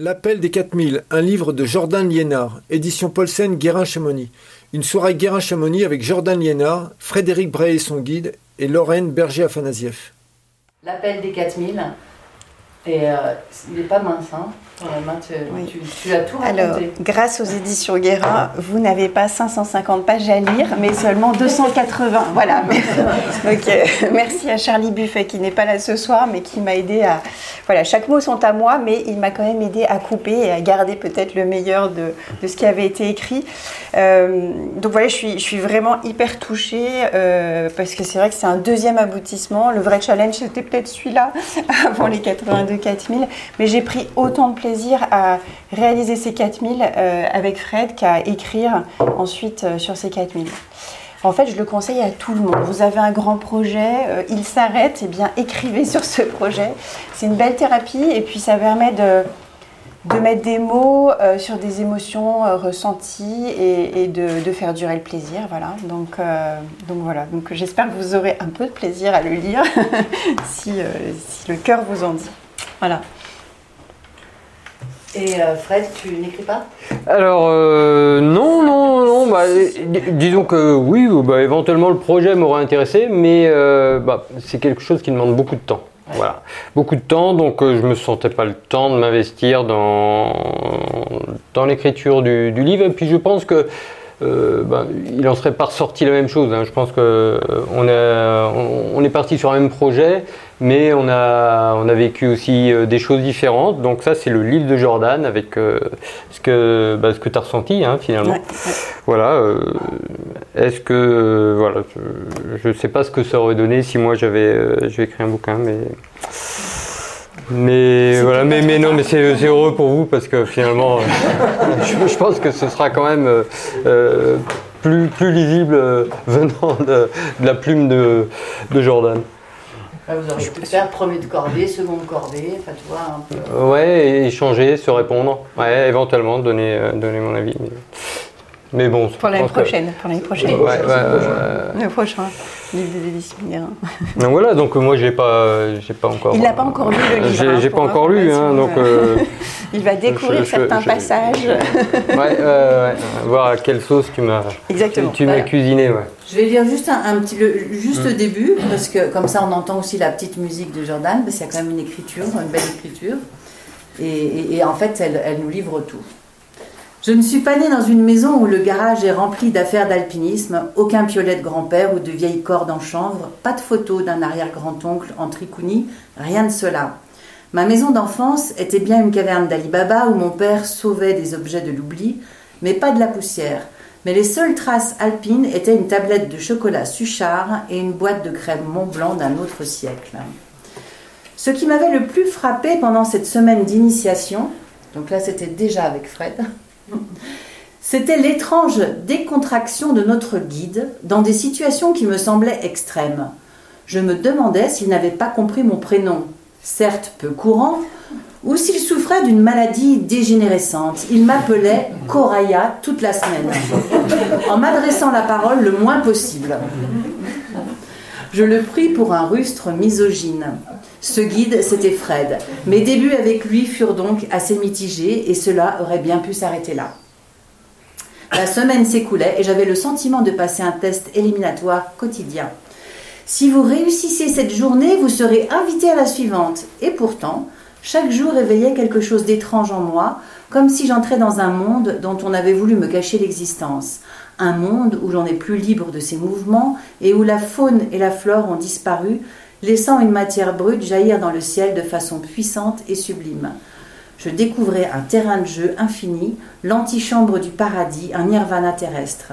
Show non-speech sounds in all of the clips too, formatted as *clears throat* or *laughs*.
L'appel des 4000, un livre de Jordan Liénard, édition Paulsen Guérin-Chamonix. Une soirée Guérin-Chamonix avec Jordan Liénard, Frédéric Bray et son guide, et Lorraine Berger-Afanasieff. L'appel des 4000, et euh, il n'est pas mince, hein tu, as tout raconté. Alors, grâce aux éditions Guérin, vous n'avez pas 550 pages à lire, mais seulement 280. Voilà. *laughs* Donc, merci à Charlie Buffet qui n'est pas là ce soir, mais qui m'a aidé à. Voilà, chaque mot sont à moi, mais il m'a quand même aidé à couper et à garder peut-être le meilleur de, de, ce qui avait été écrit. Euh, donc voilà, je suis, je suis vraiment hyper touchée euh, parce que c'est vrai que c'est un deuxième aboutissement. Le vrai challenge, c'était peut-être celui-là *laughs* avant les 82 4000, mais j'ai pris autant de plaisir à réaliser ces 4000 euh, avec Fred qu'à écrire ensuite euh, sur ces 4000. En fait, je le conseille à tout le monde. Vous avez un grand projet, euh, il s'arrête, et eh bien écrivez sur ce projet. C'est une belle thérapie et puis ça permet de, de mettre des mots sur des émotions ressenties et, de, faire durer le plaisir. Voilà. Donc, donc voilà. Donc j'espère que vous aurez un peu de plaisir à le lire *laughs* si, si le cœur vous en dit. Voilà. Et euh, Fred, tu n'écris pas? Alors, euh, non, non, non. Bah, disons que oui, bah, éventuellement le projet m'aurait intéressé, mais euh, bah, c'est quelque chose qui demande beaucoup de temps. Voilà, beaucoup de temps, donc je me sentais pas le temps de m'investir dans, dans l'écriture du, du, livre. Et puis je pense que euh, ben, il en serait pas ressorti la même chose. Hein. Je pense qu'on euh, on, est parti sur un même projet, mais on a, on a vécu aussi euh, des choses différentes. Donc ça, c'est le livre de Jordan avec ce que, bah, ce que tu as ressenti hein, finalement. Voilà. Est-ce que, voilà, je ne sais pas ce que ça aurait donné si moi j'avais écrit un bouquin, mais mais voilà, mais, mais non, mais c'est heureux pour vous parce que finalement, *laughs* je, pense que ce sera quand même euh, euh, plus, plus lisible euh, venant de, la plume de, de Jordan. Vous auriez pu faire premier de cordée, second de cordée, enfin tu vois un peu. Ouais, échanger, se répondre, ouais, éventuellement donner, donner mon avis. Mais bon, pour l'année prochaine, pour l'année prochaine. Ouais, ouais, le prochain livre des éditions *laughs* Donc voilà, donc moi j'ai pas, j'ai pas encore. Il n'a pas encore lu le livre. J'ai, hein, pas encore lu, hein, donc. Euh, *laughs* il va découvrir certains passages. ouais, voir à quelle sauce tu m'as. Exactement. Tu m'as cuisiné, ouais. Je vais lire juste un, petit, le, juste le mm. début parce que comme ça on entend aussi la petite musique de Jordan, parce qu'il y a quand même une écriture, une belle écriture, et, et en fait elle, elle nous livre tout. Je ne suis pas née dans une maison où le garage est rempli d'affaires d'alpinisme, aucun piolet de grand-père ou de vieilles cordes en chanvre, pas de photo d'un arrière-grand-oncle en tricouni, rien de cela. Ma maison d'enfance était bien une caverne d'Ali Baba où mon père sauvait des objets de l'oubli, mais pas de la poussière. Mais les seules traces alpines étaient une tablette de chocolat Suchard et une boîte de crème Mont Blanc d'un autre siècle. Ce qui m'avait le plus frappé pendant cette semaine d'initiation, donc là c'était déjà avec Fred, *laughs* c'était l'étrange décontraction de notre guide dans des situations qui me semblaient extrêmes. Je me demandais s'il n'avait pas compris mon prénom, certes peu courant, ou s'il souffrait d'une maladie dégénérescente. Il m'appelait Coraya toute la semaine, *laughs* en m'adressant la parole le moins possible. Je le pris pour un rustre misogyne. Ce guide, c'était Fred. Mes débuts avec lui furent donc assez mitigés et cela aurait bien pu s'arrêter là. La semaine s'écoulait et j'avais le sentiment de passer un test éliminatoire quotidien. Si vous réussissez cette journée, vous serez invité à la suivante. Et pourtant, chaque jour éveillait quelque chose d'étrange en moi, comme si j'entrais dans un monde dont on avait voulu me cacher l'existence. Un monde où j'en ai plus libre de ses mouvements et où la faune et la flore ont disparu, laissant une matière brute jaillir dans le ciel de façon puissante et sublime. Je découvrais un terrain de jeu infini, l'antichambre du paradis, un nirvana terrestre.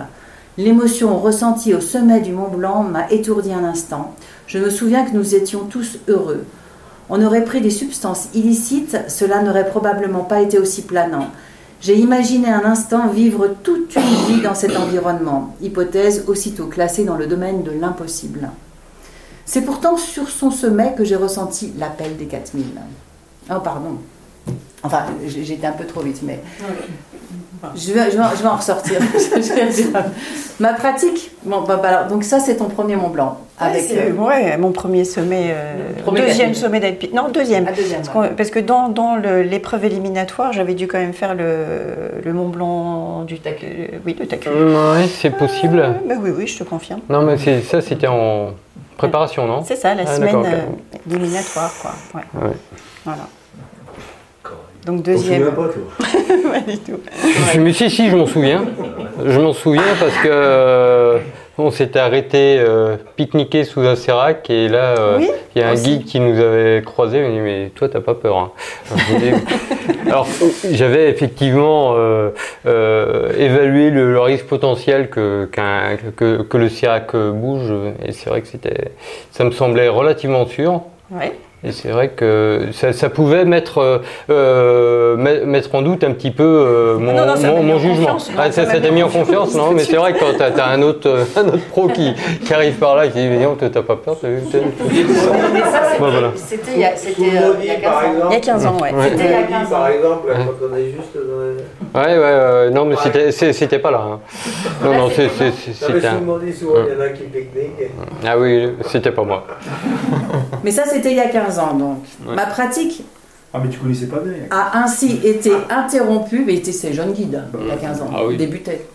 L'émotion ressentie au sommet du Mont Blanc m'a étourdi un instant. Je me souviens que nous étions tous heureux. On aurait pris des substances illicites, cela n'aurait probablement pas été aussi planant. J'ai imaginé un instant vivre toute une vie dans cet environnement, hypothèse aussitôt classée dans le domaine de l'impossible. C'est pourtant sur son sommet que j'ai ressenti l'appel des 4000. Oh, pardon. Enfin, j'étais un peu trop vite, mais je vais, je vais, en ressortir. *laughs* Ma pratique, bon, bah, bah, donc ça c'est ton premier Mont Blanc. Avec, Ouais, c'est- euh, ouais, mon premier sommet, euh, Premier deuxième sommet d'alpinisme. Non, deuxième. Ah, deuxième, Parce, ouais. qu'on- parce que dans, l'épreuve éliminatoire, j'avais dû quand même faire le, le Mont Blanc du Tacu. euh, oui, le Tacu. Ouais, c'est possible. Euh, bah oui, oui, je te confirme. Non, mais c'est- ça, c'était en préparation, non? C'est ça, la Ah, semaine euh, éliminatoire, quoi. Ouais. Ouais. Voilà. Donc deuxième. pas, toi? *laughs* Pas du tout. Je- Mais si, si, je m'en souviens. Je m'en souviens parce que euh, on s'était arrêté euh, pique-niquer sous un sérac et là, euh, Oui, il y a un aussi. guide qui nous avait croisés. Il m'a dit Mais toi, t'as pas peur hein. *laughs* Alors, j'avais effectivement euh, évalué le, le risque potentiel que, qu'un- que, que le sérac bouge et c'est vrai que c'était, ça me semblait relativement sûr. Ouais. Et c'est vrai que ça, ça pouvait mettre, euh, euh, met- mettre en doute un petit peu euh, mon, non, non, mon- mon en jugement. Ah, ça t'a mis en confiance, non Mais c'est vrai que quand t'as as un autre, euh, un autre pro qui, qui arrive par là et qui dit Mais non, t'as pas peur t'as vu c'était il y a, Sous c'était, le euh, maudit, il y a 15 par ans. exemple. Il y a 15 ans, ouais. Ouais. C'était il y a Maudit, 15 ans. par exemple, quand on est juste dans les... Ouais, ouais, ouais, non, mais c'était, pas là. hein. Non, non, c'était un. souvent, il y en a qui pique-niquent. Ah oui, c'était pas moi. Mais ça, c'était il y a 15 ans. Donc, Ouais. ma pratique Ah, mais tu connaissais pas bien. a ainsi été interrompue. Mais était ces jeunes guides il y a 15 ans. Ah oui. Débutait.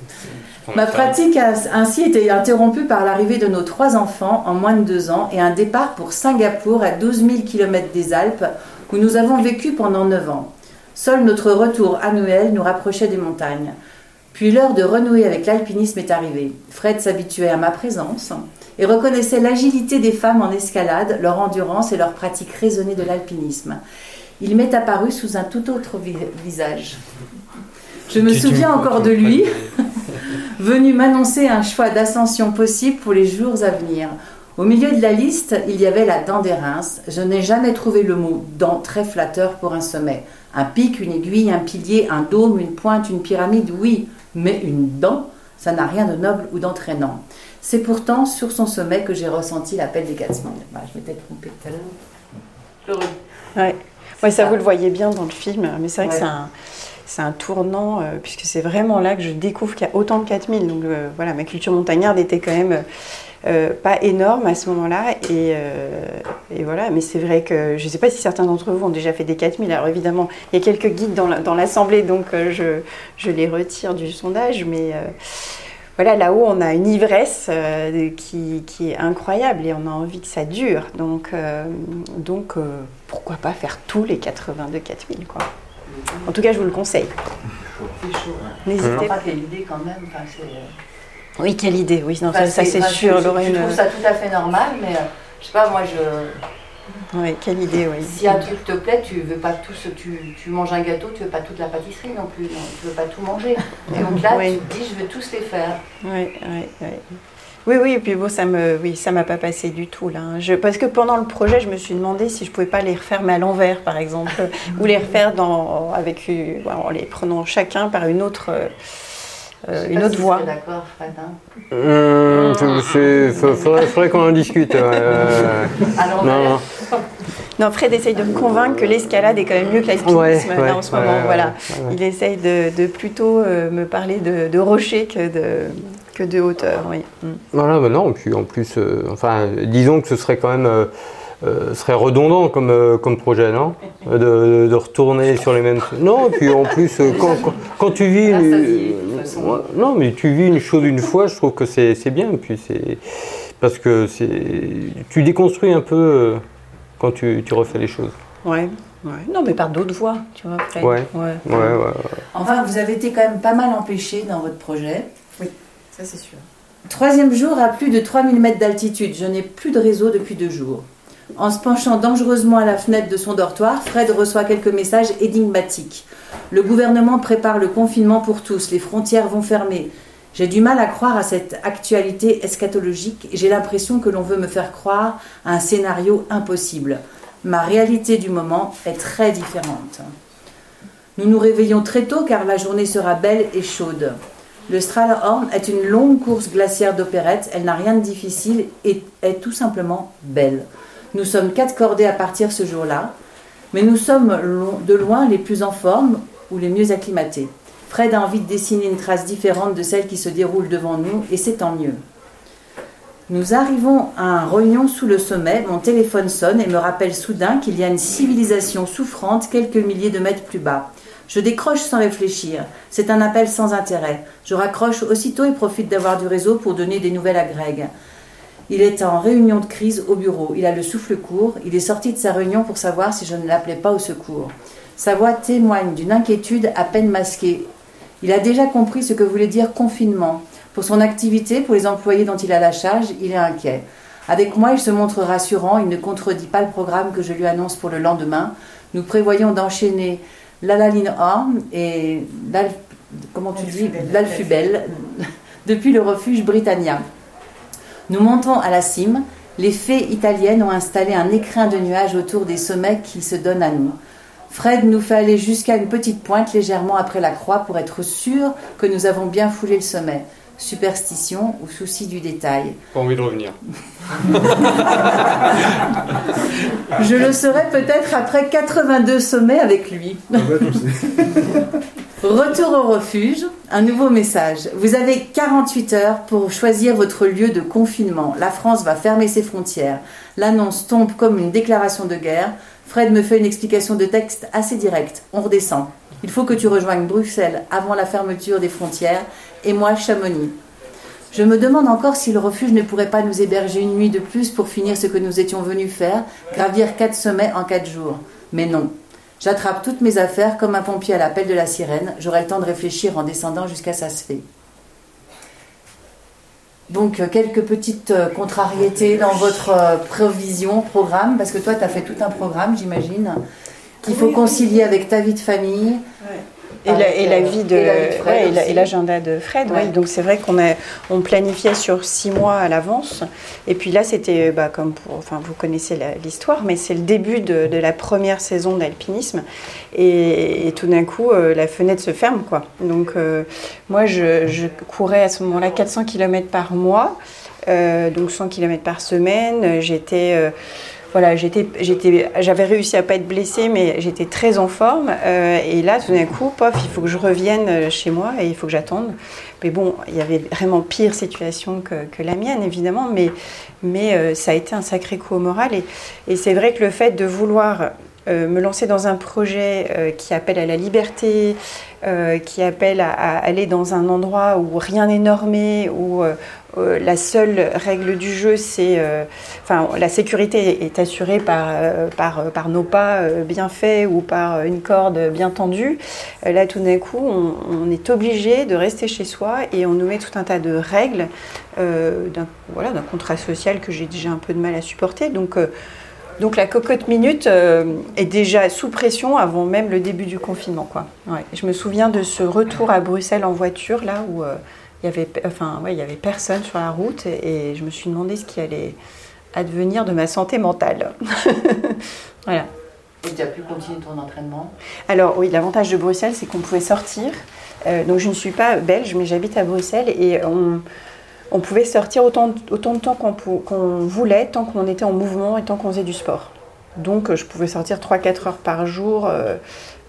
Ma pratique a ainsi été interrompue par l'arrivée de nos trois enfants en moins de deux ans et un départ pour Singapour à 12 000 km des Alpes où nous avons vécu pendant 9 ans. Seul notre retour annuel nous rapprochait des montagnes. Puis l'heure de renouer avec l'alpinisme est arrivée. Fred s'habituait à ma présence et reconnaissait l'agilité des femmes en escalade, leur endurance et leur pratique raisonnée de l'alpinisme. Il m'est apparu sous un tout autre vi- visage. Je me souviens encore de lui, *laughs* venu m'annoncer un choix d'ascension possible pour les jours à venir. Au milieu de la liste, il y avait la dent des Reims. Je n'ai jamais trouvé le mot dent très flatteur pour un sommet. Un pic, une aiguille, un pilier, un dôme, une pointe, une pyramide, oui, mais une dent, ça n'a rien de noble ou d'entraînant. C'est pourtant sur son sommet que j'ai ressenti l'appel des quatre semaines. Bah, je m'étais trompée tout à l'heure. Ouais. Ouais, ça vous le voyez bien dans le film, mais c'est vrai que c'est un, c'est un tournant, euh, puisque c'est vraiment là que je découvre qu'il y a autant de 4000. Donc euh, voilà, ma culture montagnarde était quand même euh, pas énorme à ce moment-là. Et, euh, et voilà, mais c'est vrai que je ne sais pas si certains d'entre vous ont déjà fait des 4000. Alors évidemment, il y a quelques guides dans la- dans l'assemblée, donc euh, je, je les retire du sondage, mais. euh, voilà, là-haut, on a une ivresse euh, qui, qui est incroyable et on a envie que ça dure. Donc, euh, donc euh, pourquoi pas faire tous les 82 4000 quoi. En tout cas, je vous le conseille. C'est chaud. N'hésitez pas. Enfin, quelle idée quand même. Euh, Oui, quelle idée. Oui, non, enfin, ça, c'est sûr, je- Lorraine. Je trouve ça tout à fait normal, mais euh, je sais pas, moi, je, Oui, quelle idée, oui. si un truc te plaît, tu veux pas tout ce, tu, tu manges un gâteau, tu veux pas toute la pâtisserie non plus, non, tu veux pas tout manger. Et donc là, *laughs* Oui. tu te dis, je veux tous les faire. Oui, oui, oui. Oui, oui, et puis bon, ça me, oui, ça m'a pas passé du tout là. hein. Je, parce que pendant le projet, je me suis demandé si je pouvais pas les refaire mais à l'envers, par exemple, *laughs* ou les refaire dans, avec, euh, en les prenant chacun par une autre, euh, une autre si voie. d'accord, Fred. hein. Hum, c'est- fa- faudrait, faudrait qu'on en discute. euh, À l'envers. non, non. Non, Fred essaye de me convaincre que l'escalade est quand même mieux que l'alpinisme Ouais, en ce ouais, moment. ouais, voilà. ouais, ouais. Il essaye de, de plutôt euh, me parler de, de rocher que de, que de hauteur. Oui. Mm. Voilà, bah non, puis en plus, euh, enfin, disons que ce serait quand même, euh, serait redondant comme, euh, comme projet, non *laughs* de, de- de retourner sur les mêmes. Non, et puis en plus, euh, quand, quand, quand tu vis, ça une-. Ouais, non, mais tu vis une chose une fois, je trouve que c'est c'est bien, puis c'est parce que c'est, tu déconstruis un peu euh, quand tu, tu refais les choses. Ouais. ouais. Non, mais par d'autres voies, tu vois, Fred. Ouais. ouais. Ouais, ouais, ouais. Enfin, vous avez été quand même pas mal empêché dans votre projet. Ça, c'est sûr. Troisième jour à plus de 3000 mètres d'altitude. Je n'ai plus de réseau depuis deux jours. En se penchant dangereusement à la fenêtre de son dortoir, Fred reçoit quelques messages énigmatiques. Le gouvernement prépare le confinement pour tous. Les frontières vont fermer. J'ai du mal à croire à cette actualité eschatologique j'ai l'impression que l'on veut me faire croire à un scénario impossible. Ma réalité du moment est très différente. Nous nous réveillons très tôt car la journée sera belle et chaude. Le Stralhorn est une longue course glaciaire d'opérette. Elle n'a rien de difficile et est tout simplement belle. Nous sommes quatre cordés à partir ce jour-là, mais nous sommes de loin les plus en forme ou les mieux acclimatés. Fred a envie de dessiner une trace différente de celle qui se déroule devant nous et c'est tant mieux. Nous arrivons à un réunion sous le sommet, mon téléphone sonne et me rappelle soudain qu'il y a une civilisation souffrante quelques milliers de mètres plus bas. Je décroche sans réfléchir. C'est un appel sans intérêt. Je raccroche aussitôt et profite d'avoir du réseau pour donner des nouvelles à Greg. Il est en réunion de crise au bureau. Il a le souffle court. Il est sorti de sa réunion pour savoir si je ne l'appelais pas au secours. Sa voix témoigne d'une inquiétude à peine masquée. Il a déjà compris ce que voulait dire confinement. Pour son activité, pour les employés dont il a la charge, il est inquiet. Avec moi, il se montre rassurant, il ne contredit pas le programme que je lui annonce pour le lendemain. Nous prévoyons d'enchaîner l'Alaline Horn et l'Al- comment tu dis? l'Alfubel *laughs* depuis le refuge Britannia. Nous montons à la cime. Les fées italiennes ont installé un écrin de nuages autour des sommets qui se donnent à nous. Fred nous fait aller jusqu'à une petite pointe légèrement après la croix pour être sûr que nous avons bien foulé le sommet. Superstition ou souci du détail. Pas envie de revenir. *laughs* Je le serai peut-être après 82 sommets avec lui. *laughs* Retour au refuge, un nouveau message. Vous avez 48 heures pour choisir votre lieu de confinement. La France va fermer ses frontières. L'annonce tombe comme une déclaration de guerre. Fred me fait une explication de texte assez directe. On redescend. Il faut que tu rejoignes Bruxelles avant la fermeture des frontières et moi Chamonix. Je me demande encore si le refuge ne pourrait pas nous héberger une nuit de plus pour finir ce que nous étions venus faire, gravir quatre sommets en quatre jours. Mais non. J'attrape toutes mes affaires comme un pompier à l'appel de la sirène. J'aurai le temps de réfléchir en descendant jusqu'à Sasfé. Donc, euh, quelques petites euh, contrariétés dans votre euh, prévision, programme, parce que toi, tu as fait tout un programme, j'imagine, qu'il faut concilier avec ta vie de famille. Et, la, et la vie de et la de Fred ouais, l'agenda de Fred, Ouais. Donc c'est vrai qu'on on planifiait sur six mois à l'avance. Et puis là, c'était, bah, comme pour, enfin, vous connaissez l'histoire, mais c'est le début de, de la première saison d'alpinisme. Et, et tout d'un coup, euh, la fenêtre se ferme, quoi. Donc euh, moi, je, je courais à ce moment-là 400 km par mois, euh, donc 100 km par semaine. J'étais euh, voilà, j'avais réussi à pas être blessée, mais j'étais très en forme. Euh, et là, tout d'un coup, pof, il faut que je revienne euh, chez moi et il faut que j'attende. Mais bon, il y avait vraiment pire situation que, la mienne, évidemment, mais, mais euh, ça a été un sacré coup au moral. Et, c'est vrai que le fait de vouloir me lancer dans un projet qui appelle à la liberté, qui appelle à, à aller dans un endroit où rien n'est normé, où euh, euh, la seule règle du jeu, c'est, euh, la sécurité est assurée par, euh, par, par nos pas euh, bien faits ou par une corde bien tendue. Euh, là, tout d'un coup, on, est obligé de rester chez soi et on nous met tout un tas de règles euh, d'un contrat social que j'ai déjà un peu de mal à supporter. Donc, euh, donc la cocotte minute euh, est déjà sous pression avant même le début du confinement. Quoi. Ouais. Je me souviens de ce retour à Bruxelles en voiture, là où euh, il y avait, enfin, ouais, il y avait personne sur la route et, et je me suis demandé ce qui allait advenir de ma santé mentale. *laughs* voilà. Et tu as pu continuer ton entraînement? Alors oui, l'avantage de Bruxelles, c'est qu'on pouvait sortir. Euh, donc je ne suis pas belge, mais j'habite à Bruxelles et on, on pouvait sortir autant, autant de temps qu'on qu'on voulait, tant qu'on était en mouvement et tant qu'on faisait du sport. Donc je pouvais sortir 3-4 heures par jour euh,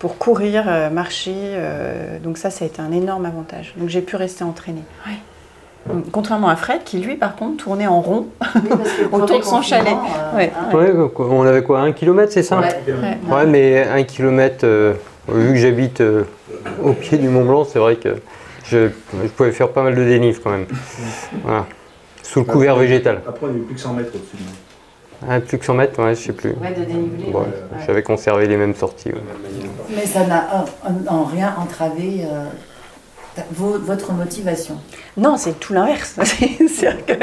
pour courir, euh, marcher. euh, donc ça, ça a été un énorme avantage. Donc j'ai pu rester entraînée. Ouais. Mm. Contrairement à Fred, qui lui, par contre, tournait en rond. *laughs* Autour de son chalet. Ouais. Ouais, on avait quoi Un kilomètre, c'est ça Ouais. Ouais. Ouais, mais un kilomètre, euh, vu que j'habite euh, au pied du Mont Blanc, c'est vrai que je, je pouvais faire pas mal de dénive quand même. Voilà. Sous le couvert végétal. Après, on n'est plus que 100 mètres au-dessus. Ah, plus que 100 mètres, ouais, je sais plus. Ouais, de dénivelé. Bon, ouais. J'avais conservé les mêmes sorties. Mais ça n'a en, en- en rien entravé euh, votre motivation. Non, c'est tout l'inverse. *laughs* C'est sûr que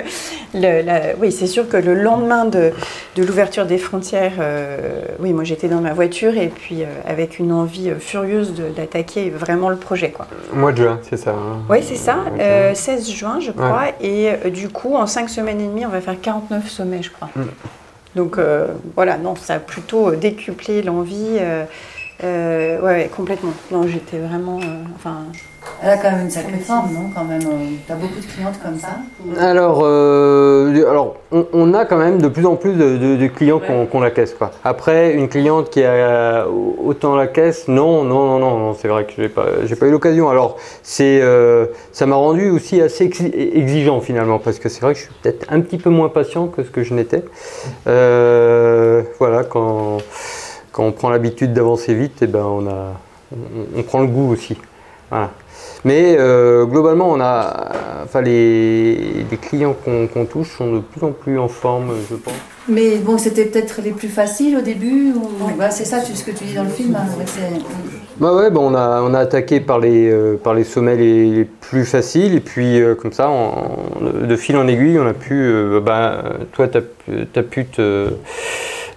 le- la- oui, c'est sûr que le lendemain de, de l'ouverture des frontières, euh, oui, moi j'étais dans ma voiture et puis euh, avec une envie euh, furieuse de- d'attaquer vraiment le projet, quoi. Mois de juin, c'est ça. hein. Oui, c'est ça. Ok. euh, 16 juin, je crois. Et euh, du coup, en 5 semaines et demie, on va faire 49 sommets, je crois. Mm. Donc euh, voilà, non, ça a plutôt euh, décuplé l'envie. Euh, ouais, ouais, complètement. Non, j'étais vraiment. euh, enfin, Elle a quand même une sacrée forme, non Quand même, euh, t'as beaucoup de clientes comme ça Alors, euh, alors on, on a quand même de plus en plus de, de- de clients qu'on qu'on la caisse. Quoi. Après, une cliente qui a autant la caisse, non, non, non, non, non, c'est vrai que j'ai pas, j'ai pas eu l'occasion. Alors, c'est, euh, ça m'a rendu aussi assez exi- exigeant finalement, parce que c'est vrai que je suis peut-être un petit peu moins patient que ce que je n'étais. Euh, voilà, quand, quand on prend l'habitude d'avancer vite, et ben on a, on, on prend le goût aussi. Voilà. Mais euh, globalement, on a, enfin les, les clients qu'on qu'on touche sont de plus en plus en forme, je pense. Mais bon, c'était peut-être les plus faciles au début ou... Bah, c'est ça tu- ce que tu dis dans le film. hein, ouais, Bah ouais, bah on a on a attaqué par les euh, par les sommets les, les plus faciles et puis euh, comme ça, en- de fil en aiguille, on a pu, euh, bah toi t'as pu- t'as pu te euh,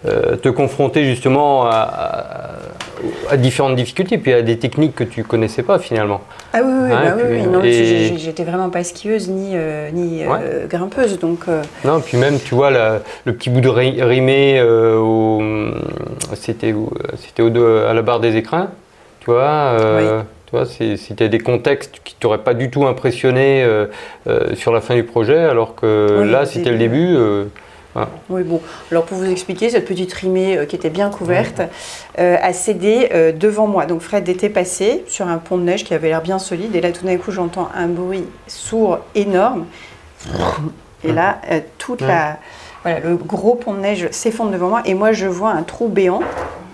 te confronter justement à, à- à différentes difficultés puis à des techniques que tu connaissais pas finalement. Ah oui, oui, bah oui, puis, oui. Non, et- j'étais vraiment pas skieuse ni, euh, ni euh, grimpeuse, donc euh, Non, puis même, tu vois, la- le petit bout de ri- rimé, euh, c'était à la barre des écrins, tu vois. euh, Tu vois, c'est- c'était des contextes qui t'auraient pas du tout impressionné euh, euh, sur la fin du projet, alors que Oui, là, c'était le début. Euh, Oui, bon. Alors, pour vous expliquer, cette petite rimée euh, qui était bien couverte euh, a cédé euh, devant moi. Donc, Fred était passé sur un pont de neige qui avait l'air bien solide. Et là, tout d'un coup, j'entends un bruit sourd énorme. Et là, toute la. Voilà, le gros pont de neige s'effondre devant moi et moi je vois un trou béant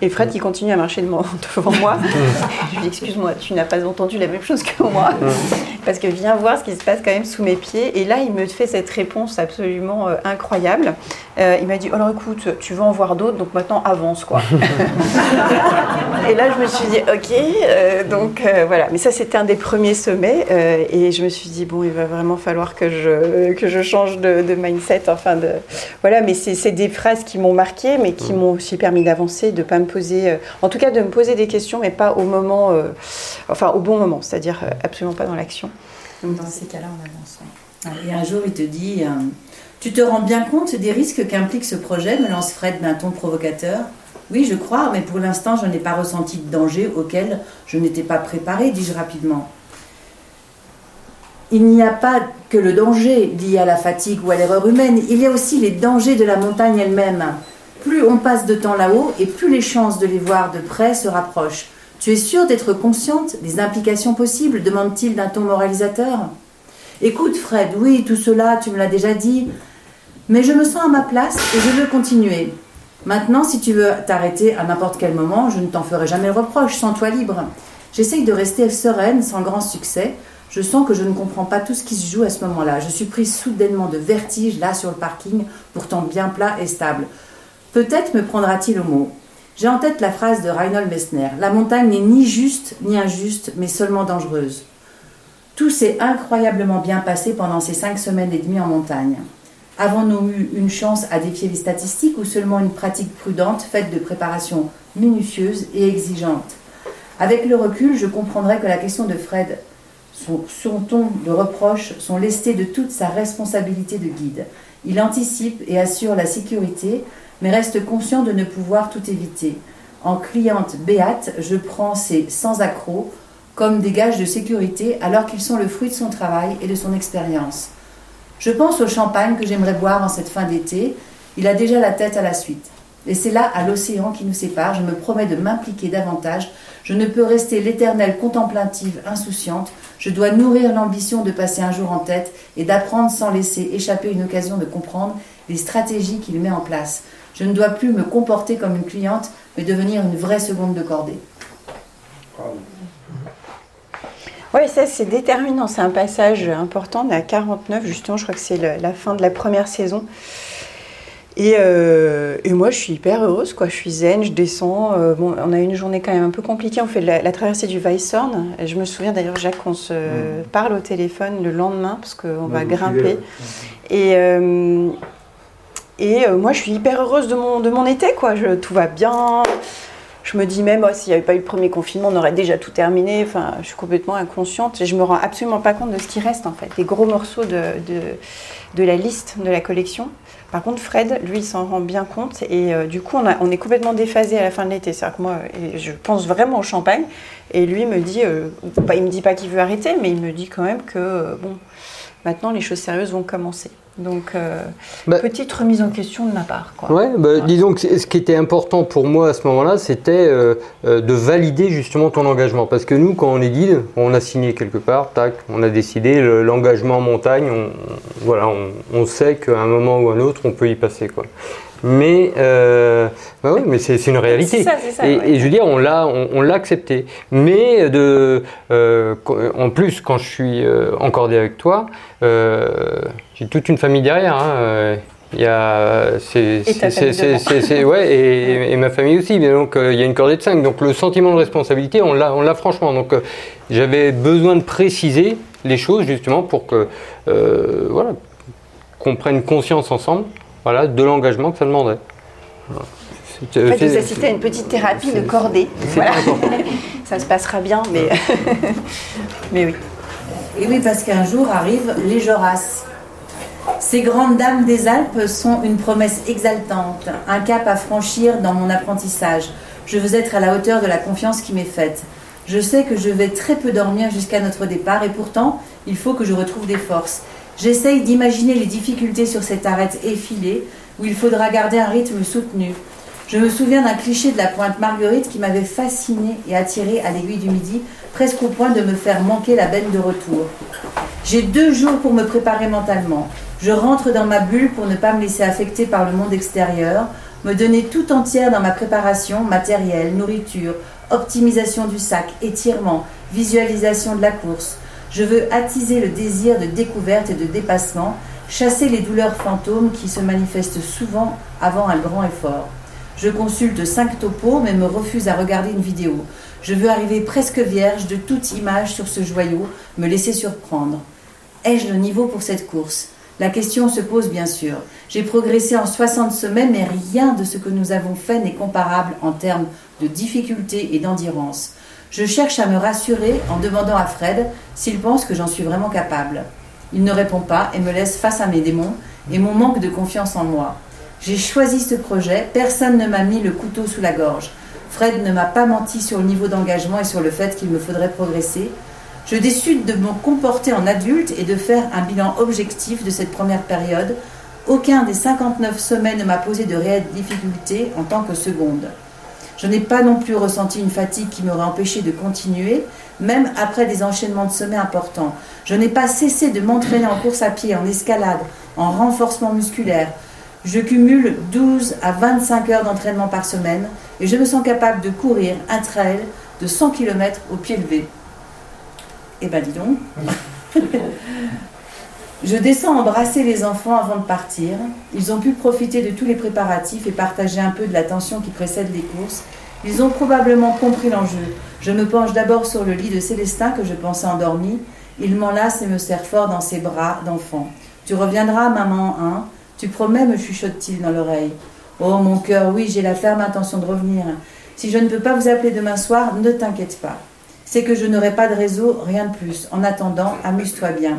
et Fred qui continue à marcher *laughs* devant moi. je lui dis excuse-moi, tu n'as pas entendu la même chose que moi parce que viens voir ce qui se passe quand même sous mes pieds. Et là, il me fait cette réponse absolument euh, incroyable. Euh, il m'a dit alors écoute, tu vas en voir d'autres, donc maintenant avance quoi. *laughs* et là, je me suis dit ok, euh, donc voilà. Mais ça, c'était un des premiers sommets et je me suis dit bon, il va vraiment falloir que je que je change de, de mindset, enfin de voilà. Mais c'est c'est des phrases qui m'ont marqué, mais qui m'ont aussi permis d'avancer, de pas me poser, euh, en tout cas de me poser des questions, mais pas au moment, euh, enfin au bon moment, c'est-à-dire euh, absolument pas dans l'action. Donc dans ces cas-là, on avance. ouais. Et un jour, il te dit euh, Tu te rends bien compte des risques qu'implique ce projet? me lance Fred d'un ton provocateur. Oui, je crois, mais pour l'instant, je n'ai pas ressenti de danger auquel je n'étais pas préparé, dis-je rapidement. Il n'y a pas que le danger lié à la fatigue ou à l'erreur humaine, il y a aussi les dangers de la montagne elle-même. Plus on passe de temps là-haut et plus les chances de les voir de près se rapprochent. Tu es sûre d'être consciente des implications possibles demande-t-il d'un ton moralisateur. Écoute, Fred, oui, tout cela, tu me l'as déjà dit, mais je me sens à ma place et je veux continuer. Maintenant, si tu veux t'arrêter à n'importe quel moment, je ne t'en ferai jamais le reproche, sens-toi libre. J'essaye de rester sereine sans grand succès. Je sens que je ne comprends pas tout ce qui se joue à ce moment-là. Je suis prise soudainement de vertige là sur le parking, pourtant bien plat et stable. Peut-être me prendra-t-il au mot. J'ai en tête la phrase de Reinhold Messner La montagne n'est ni juste ni injuste, mais seulement dangereuse. Tout s'est incroyablement bien passé pendant ces cinq semaines et demie en montagne. Avons-nous eu une chance à défier les statistiques ou seulement une pratique prudente faite de préparation minutieuse et exigeante Avec le recul, je comprendrais que la question de Fred, son, ton de reproche, sont lestés de toute sa responsabilité de guide. Il anticipe et assure la sécurité, mais reste conscient de ne pouvoir tout éviter. En cliente béate, je prends ces sans accrocs comme des gages de sécurité alors qu'ils sont le fruit de son travail et de son expérience. Je pense au champagne que j'aimerais boire en cette fin d'été. Il a déjà la tête à la suite. Et c'est là, à l'océan qui nous sépare, je me promets de m'impliquer davantage. Je ne peux rester l'éternelle contemplative insouciante. Je dois nourrir l'ambition de passer un jour en tête et d'apprendre sans laisser échapper une occasion de comprendre les stratégies qu'il met en place. Je ne dois plus me comporter comme une cliente, mais devenir une vraie seconde de cordée. Oui, ça c'est déterminant, c'est un passage important, on est à 49 justement, je crois que c'est la fin de la première saison. Et, euh, et moi je suis hyper heureuse, quoi. je suis zen, je descends. euh, bon, on a eu une journée quand même un peu compliquée, on fait la, la traversée du Weisshorn. Je me souviens d'ailleurs, Jacques, qu'on se parle au téléphone le lendemain parce qu'on va grimper. Et, euh, et moi je suis hyper heureuse de mon, de mon été, quoi. Je, tout va bien. Je me dis même, oh, s'il n'y avait pas eu le premier confinement, on aurait déjà tout terminé. Enfin, je suis complètement inconsciente et je me rends absolument pas compte de ce qui reste en fait, les gros morceaux de, de, de la liste de la collection. Par contre, Fred, lui, s'en rend bien compte et euh, du coup, on, est complètement déphasé à la fin de l'été. C'est-à-dire que moi, je pense vraiment au champagne et lui me dit, euh, il me dit pas qu'il veut arrêter, mais il me dit quand même que euh, bon, maintenant les choses sérieuses vont commencer. Donc, euh, bah, petite remise en question de ma part. Quoi. Ouais, bah, disons que ce qui était important pour moi à ce moment-là, c'était euh, euh, de valider justement ton engagement. Parce que nous, quand on est guide, on a signé quelque part, tac, on a décidé l'engagement en montagne, on, voilà, on, on sait qu'à un moment ou un autre, on peut y passer. Quoi. Mais, euh, bah oui, mais c'est une réalité. Ça, ça, et, ouais. et, je veux dire, on l'a, on, on accepté. Mais de, euh, en plus, quand je suis euh, encordé avec toi, euh, j'ai toute une famille derrière. Hein. Il y a, c'est, ouais, et, et, ma famille aussi. Donc, euh, il y a une cordée de 5. Donc, le sentiment de responsabilité, on l'a, on l'a franchement. Donc, euh, j'avais besoin de préciser les choses justement pour que, euh, voilà, qu'on prenne conscience ensemble voilà, de l'engagement que ça demandait. Voilà. En fait, ça c'était une petite thérapie de cordée. Voilà. *laughs* ça se passera bien, mais, *laughs* mais oui. Et oui, parce qu'un jour arrivent les Joras. Ces grandes dames des Alpes sont une promesse exaltante, un cap à franchir dans mon apprentissage. Je veux être à la hauteur de la confiance qui m'est faite. Je sais que je vais très peu dormir jusqu'à notre départ et pourtant, il faut que je retrouve des forces. J'essaye d'imaginer les difficultés sur cette arête effilée où il faudra garder un rythme soutenu. Je me souviens d'un cliché de la pointe Marguerite qui m'avait fasciné et attiré à l'aiguille du midi, presque au point de me faire manquer la benne de retour. J'ai deux jours pour me préparer mentalement. Je rentre dans ma bulle pour ne pas me laisser affecter par le monde extérieur, me donner tout entière dans ma préparation, matériel, nourriture, optimisation du sac, étirement, visualisation de la course. Je veux attiser le désir de découverte et de dépassement, chasser les douleurs fantômes qui se manifestent souvent avant un grand effort. Je consulte cinq topos mais me refuse à regarder une vidéo. Je veux arriver presque vierge de toute image sur ce joyau, me laisser surprendre. Ai-je le niveau pour cette course? La question se pose bien sûr. J'ai progressé en 60 semaines, mais rien de ce que nous avons fait n'est comparable en termes de difficulté et d'endurance. Je cherche à me rassurer en demandant à Fred s'il pense que j'en suis vraiment capable. Il ne répond pas et me laisse face à mes démons et mon manque de confiance en moi. J'ai choisi ce projet, personne ne m'a mis le couteau sous la gorge. Fred ne m'a pas menti sur le niveau d'engagement et sur le fait qu'il me faudrait progresser. Je décide de me comporter en adulte et de faire un bilan objectif de cette première période. Aucun des 59 semaines ne m'a posé de réelles difficultés en tant que seconde. Je n'ai pas non plus ressenti une fatigue qui m'aurait empêché de continuer, même après des enchaînements de sommets importants. Je n'ai pas cessé de m'entraîner en course à pied, en escalade, en renforcement musculaire. Je cumule 12 à 25 heures d'entraînement par semaine et je me sens capable de courir un trail de 100 km au pied levé. Eh ben dis donc. *laughs* je descends embrasser les enfants avant de partir. Ils ont pu profiter de tous les préparatifs et partager un peu de la tension qui précède les courses. Ils ont probablement compris l'enjeu. Je me penche d'abord sur le lit de Célestin que je pensais endormi. Il m'enlace et me serre fort dans ses bras d'enfant. Tu reviendras, maman, hein? Tu promets, me chuchote-t-il dans l'oreille. Oh mon cœur, oui, j'ai la ferme intention de revenir. Si je ne peux pas vous appeler demain soir, ne t'inquiète pas. C'est que je n'aurai pas de réseau, rien de plus. En attendant, amuse-toi bien.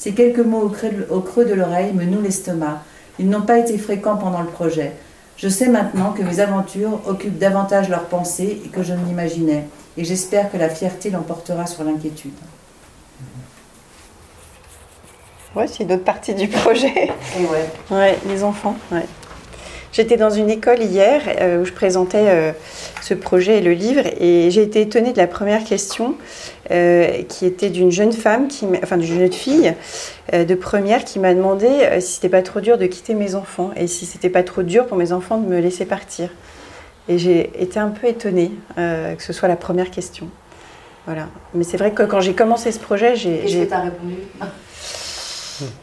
Ces quelques mots au creux de, l'oreille me nouent l'estomac. Ils n'ont pas été fréquents pendant le projet. Je sais maintenant que mes aventures occupent davantage leurs pensées et que je ne l'imaginais. Et j'espère que la fierté l'emportera sur l'inquiétude. Ouais, c'est une autre partie du projet. Et ouais. Ouais, les enfants. Ouais. J'étais dans une école hier euh, où je présentais euh, ce projet et le livre et j'ai été étonnée de la première question euh, qui était d'une jeune femme, qui, enfin d'une jeune fille de première qui m'a demandé si c'était pas trop dur de quitter mes enfants et si c'était pas trop dur pour mes enfants de me laisser partir. Et j'ai été un peu étonnée que ce soit la première question. Voilà. Mais c'est vrai que quand j'ai commencé ce projet, j'ai. Qu'est-ce que tu as répondu?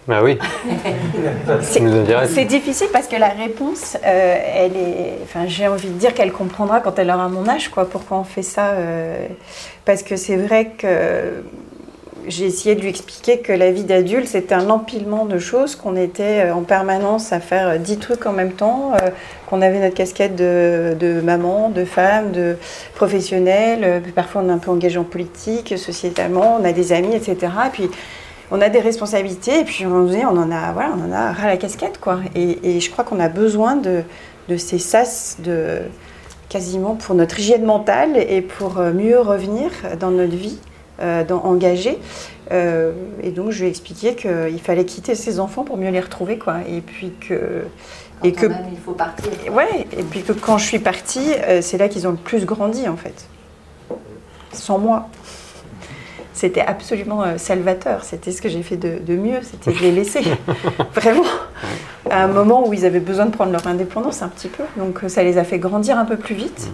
Bah oui. *laughs* C'est difficile parce que la réponse, euh, elle est. Enfin, j'ai envie de dire qu'elle comprendra quand elle aura mon âge, quoi. Pourquoi on fait ça euh, Parce que c'est vrai que j'ai essayé de lui expliquer que la vie d'adulte, c'était un empilement de choses, qu'on était euh, en permanence à faire dix trucs en même temps, euh, qu'on avait notre casquette de, de, maman, de femme, de professionnelle, puis parfois on est un peu engagé en politique, sociétalement, on a des amis, etc. Et puis on a des responsabilités, et puis on, on en a, voilà, on en a ras la casquette, quoi. Et, et je crois qu'on a besoin de, de ces sas de quasiment pour notre hygiène mentale et pour mieux revenir dans notre vie euh, engagée. Euh, et donc je lui ai expliqué qu'il fallait quitter ses enfants pour mieux les retrouver, quoi. Et puis que et que même, il faut partir. Ouais. Et puis que quand je suis partie, euh, c'est là qu'ils ont le plus grandi, en fait. Sans moi. C'était absolument euh, salvateur. C'était ce que j'ai fait de, de mieux. C'était de *laughs* les laisser. *laughs* Vraiment. À un moment où ils avaient besoin de prendre leur indépendance un petit peu. Donc ça les a fait grandir un peu plus vite.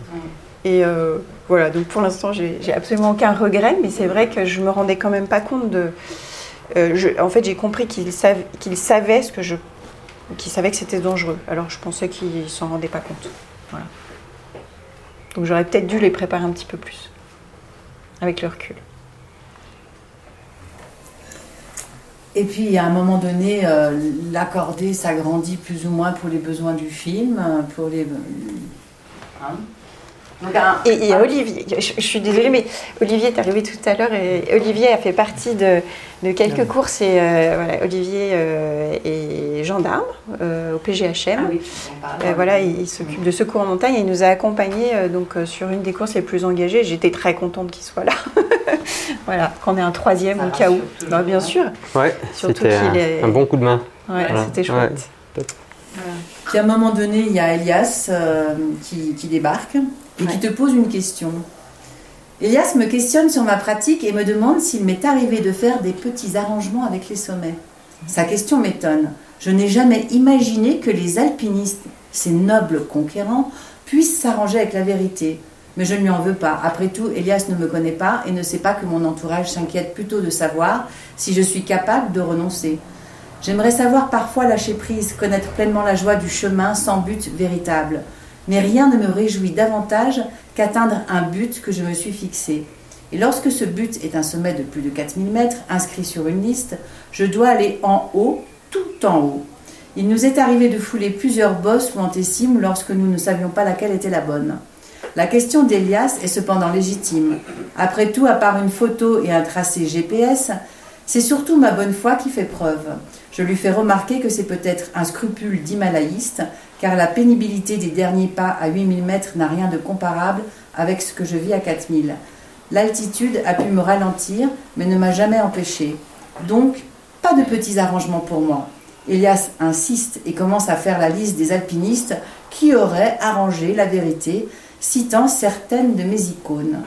Et euh, voilà, donc pour l'instant, j'ai absolument aucun regret, mais c'est vrai que je me rendais quand même pas compte de. Euh, je, en fait, j'ai compris qu'ils savaient, qu'ils savaient ce que je. qu'ils savaient que c'était dangereux. Alors je pensais qu'ils s'en rendaient pas compte. Voilà. Donc j'aurais peut-être dû les préparer un petit peu plus, avec le recul. Et puis, à un moment donné, euh, l'accordé s'agrandit plus ou moins pour les besoins du film, pour les. Hein? Et il y a Olivier, je, suis désolée, mais Olivier est arrivé tout à l'heure et Olivier a fait partie de, quelques courses. Et euh, voilà, Olivier euh, est gendarme euh, au PGHM. Ah oui, voilà, il, s'occupe de secours en montagne et il nous a accompagnés donc, sur une des courses les plus engagées. J'étais très contente qu'il soit là. *laughs* voilà, qu'on ait un troisième au cas où. Bah, bien sûr. Ouais, surtout qu'il est... un bon coup de main. Ouais, c'était chouette. Puis à un moment donné, il y a Elias qui, qui débarque et qui te pose une question. Elias me questionne sur ma pratique et me demande s'il m'est arrivé de faire des petits arrangements avec les sommets. Sa question m'étonne. Je n'ai jamais imaginé que les alpinistes, ces nobles conquérants, puissent s'arranger avec la vérité. Mais je ne lui en veux pas. Après tout, Elias ne me connaît pas et ne sait pas que mon entourage s'inquiète plutôt de savoir si je suis capable de renoncer. J'aimerais savoir parfois lâcher prise, connaître pleinement la joie du chemin sans but véritable mais rien ne me réjouit davantage qu'atteindre un but que je me suis fixé. Et lorsque ce but est un sommet de plus de 4000 mètres, inscrit sur une liste, je dois aller en haut, tout en haut. Il nous est arrivé de fouler plusieurs bosses ou antécimes lorsque nous ne savions pas laquelle était la bonne. La question d'Elias est cependant légitime. Après tout, à part une photo et un tracé GPS, c'est surtout ma bonne foi qui fait preuve. Je lui fais remarquer que c'est peut-être un scrupule d'himalaïste, car la pénibilité des derniers pas à 8000 mètres n'a rien de comparable avec ce que je vis à 4000. L'altitude a pu me ralentir, mais ne m'a jamais empêché. Donc, pas de petits arrangements pour moi. Elias insiste et commence à faire la liste des alpinistes qui auraient arrangé la vérité, citant certaines de mes icônes.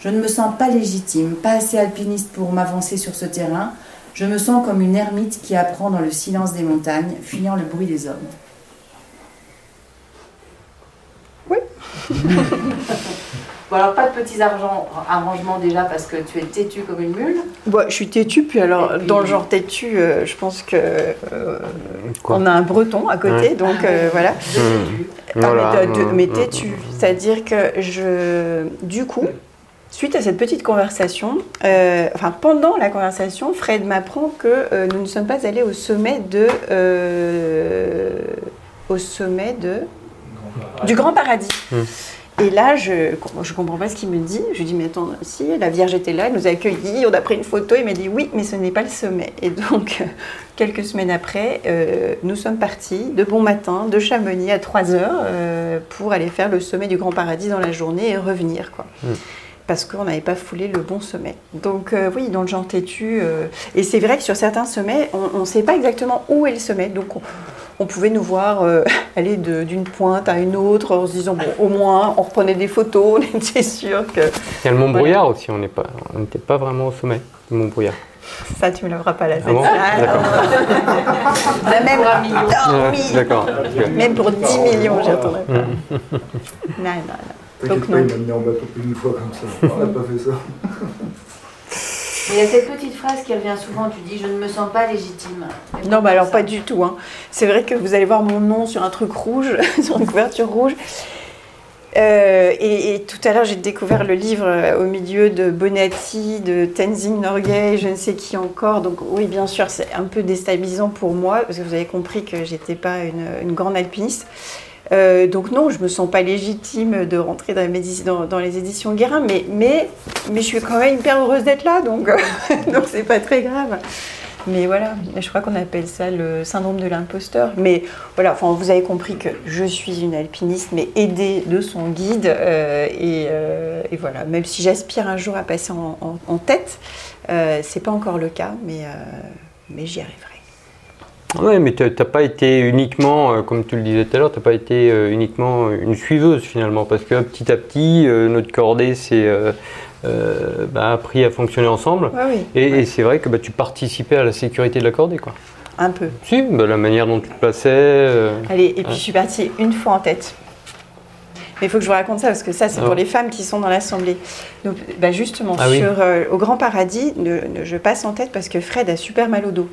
Je ne me sens pas légitime, pas assez alpiniste pour m'avancer sur ce terrain. Je me sens comme une ermite qui apprend dans le silence des montagnes, fuyant le bruit des hommes. Bon, alors pas de petits arrangements déjà parce que tu es têtu comme une mule. je suis têtu, puis alors dans le genre têtu, euh, je pense que euh, on a un breton à côté, donc euh, voilà. Ah, mais, têtu, c'est-à-dire que je, du coup, suite à cette petite conversation, enfin pendant la conversation, Fred m'apprend que nous ne sommes pas allés au sommet de, au sommet de du grand paradis. Hmm. Et là, je ne comprends pas ce qu'il me dit. Je lui dis, mais attends, si, la Vierge était là, elle nous a accueillis, on a pris une photo. Il m'a dit, oui, mais ce n'est pas le sommet. Et donc, *laughs* quelques semaines après, euh, nous sommes partis de bon matin de Chamonix à 3 heures euh, pour aller faire le sommet du Grand Paradis dans la journée et revenir. Quoi. Hmm. Parce qu'on n'avait pas foulé le bon sommet. Donc, euh, oui, dans le genre têtu. et c'est vrai que sur certains sommets, on ne sait pas exactement où est le sommet. Donc, on, on pouvait nous voir euh, *laughs* aller d'une pointe à une autre en se disant, bon, au moins, on reprenait des photos, on était sûr que... Il y a le Mont Brouillard aussi, on n'était pas, vraiment au sommet du Mont Brouillard. Ça, tu me l'auras pas là. Ah bon *laughs* même dormi. D'accord. Même pour 10 millions, j'attendais pas. non, non, non. Donc, non. il m'a mis en bateau plus d'une fois comme ça. On n'a pas fait ça. Il y a cette petite phrase qui revient souvent, tu dis je ne me sens pas légitime. non, mais alors pas du tout. Hein. C'est vrai que vous allez voir mon nom sur un truc rouge, *laughs* sur une couverture rouge. Euh, et, tout à l'heure, j'ai découvert le livre euh, au milieu de Bonatti, de Tenzing Norgay, je ne sais qui encore. Donc oui, bien sûr, c'est un peu déstabilisant pour moi, parce que vous avez compris que j'étais pas une, grande alpiniste. Euh, donc non, je me sens pas légitime de rentrer dans les, dans, les éditions Guérin, mais, mais, mais je suis quand même hyper heureuse d'être là, donc *laughs* donc c'est pas très grave. Mais voilà, je crois qu'on appelle ça le syndrome de l'imposteur. Mais voilà, enfin, vous avez compris que je suis une alpiniste, mais aidée de son guide. Euh, euh, et, voilà, même si j'aspire un jour à passer en, tête, euh, c'est pas encore le cas, mais, mais j'y arriverai. Oui, mais tu n'as pas été uniquement, comme tu le disais tout à l'heure, tu n'as pas été uniquement une suiveuse finalement, parce que petit à petit, notre cordée, euh, bah, appris à fonctionner ensemble. Et, c'est vrai que bah, tu participais à la sécurité de la cordée. Quoi. Un peu. Si, bah, la manière dont tu te plaçais. Euh, Allez, et puis je suis partie une fois en tête. Mais il faut que je vous raconte ça parce que ça, c'est pour ah. les femmes qui sont dans l'assemblée. Donc, bah justement, ah sur, euh, au Grand Paradis, je passe en tête parce que Fred a super mal au dos.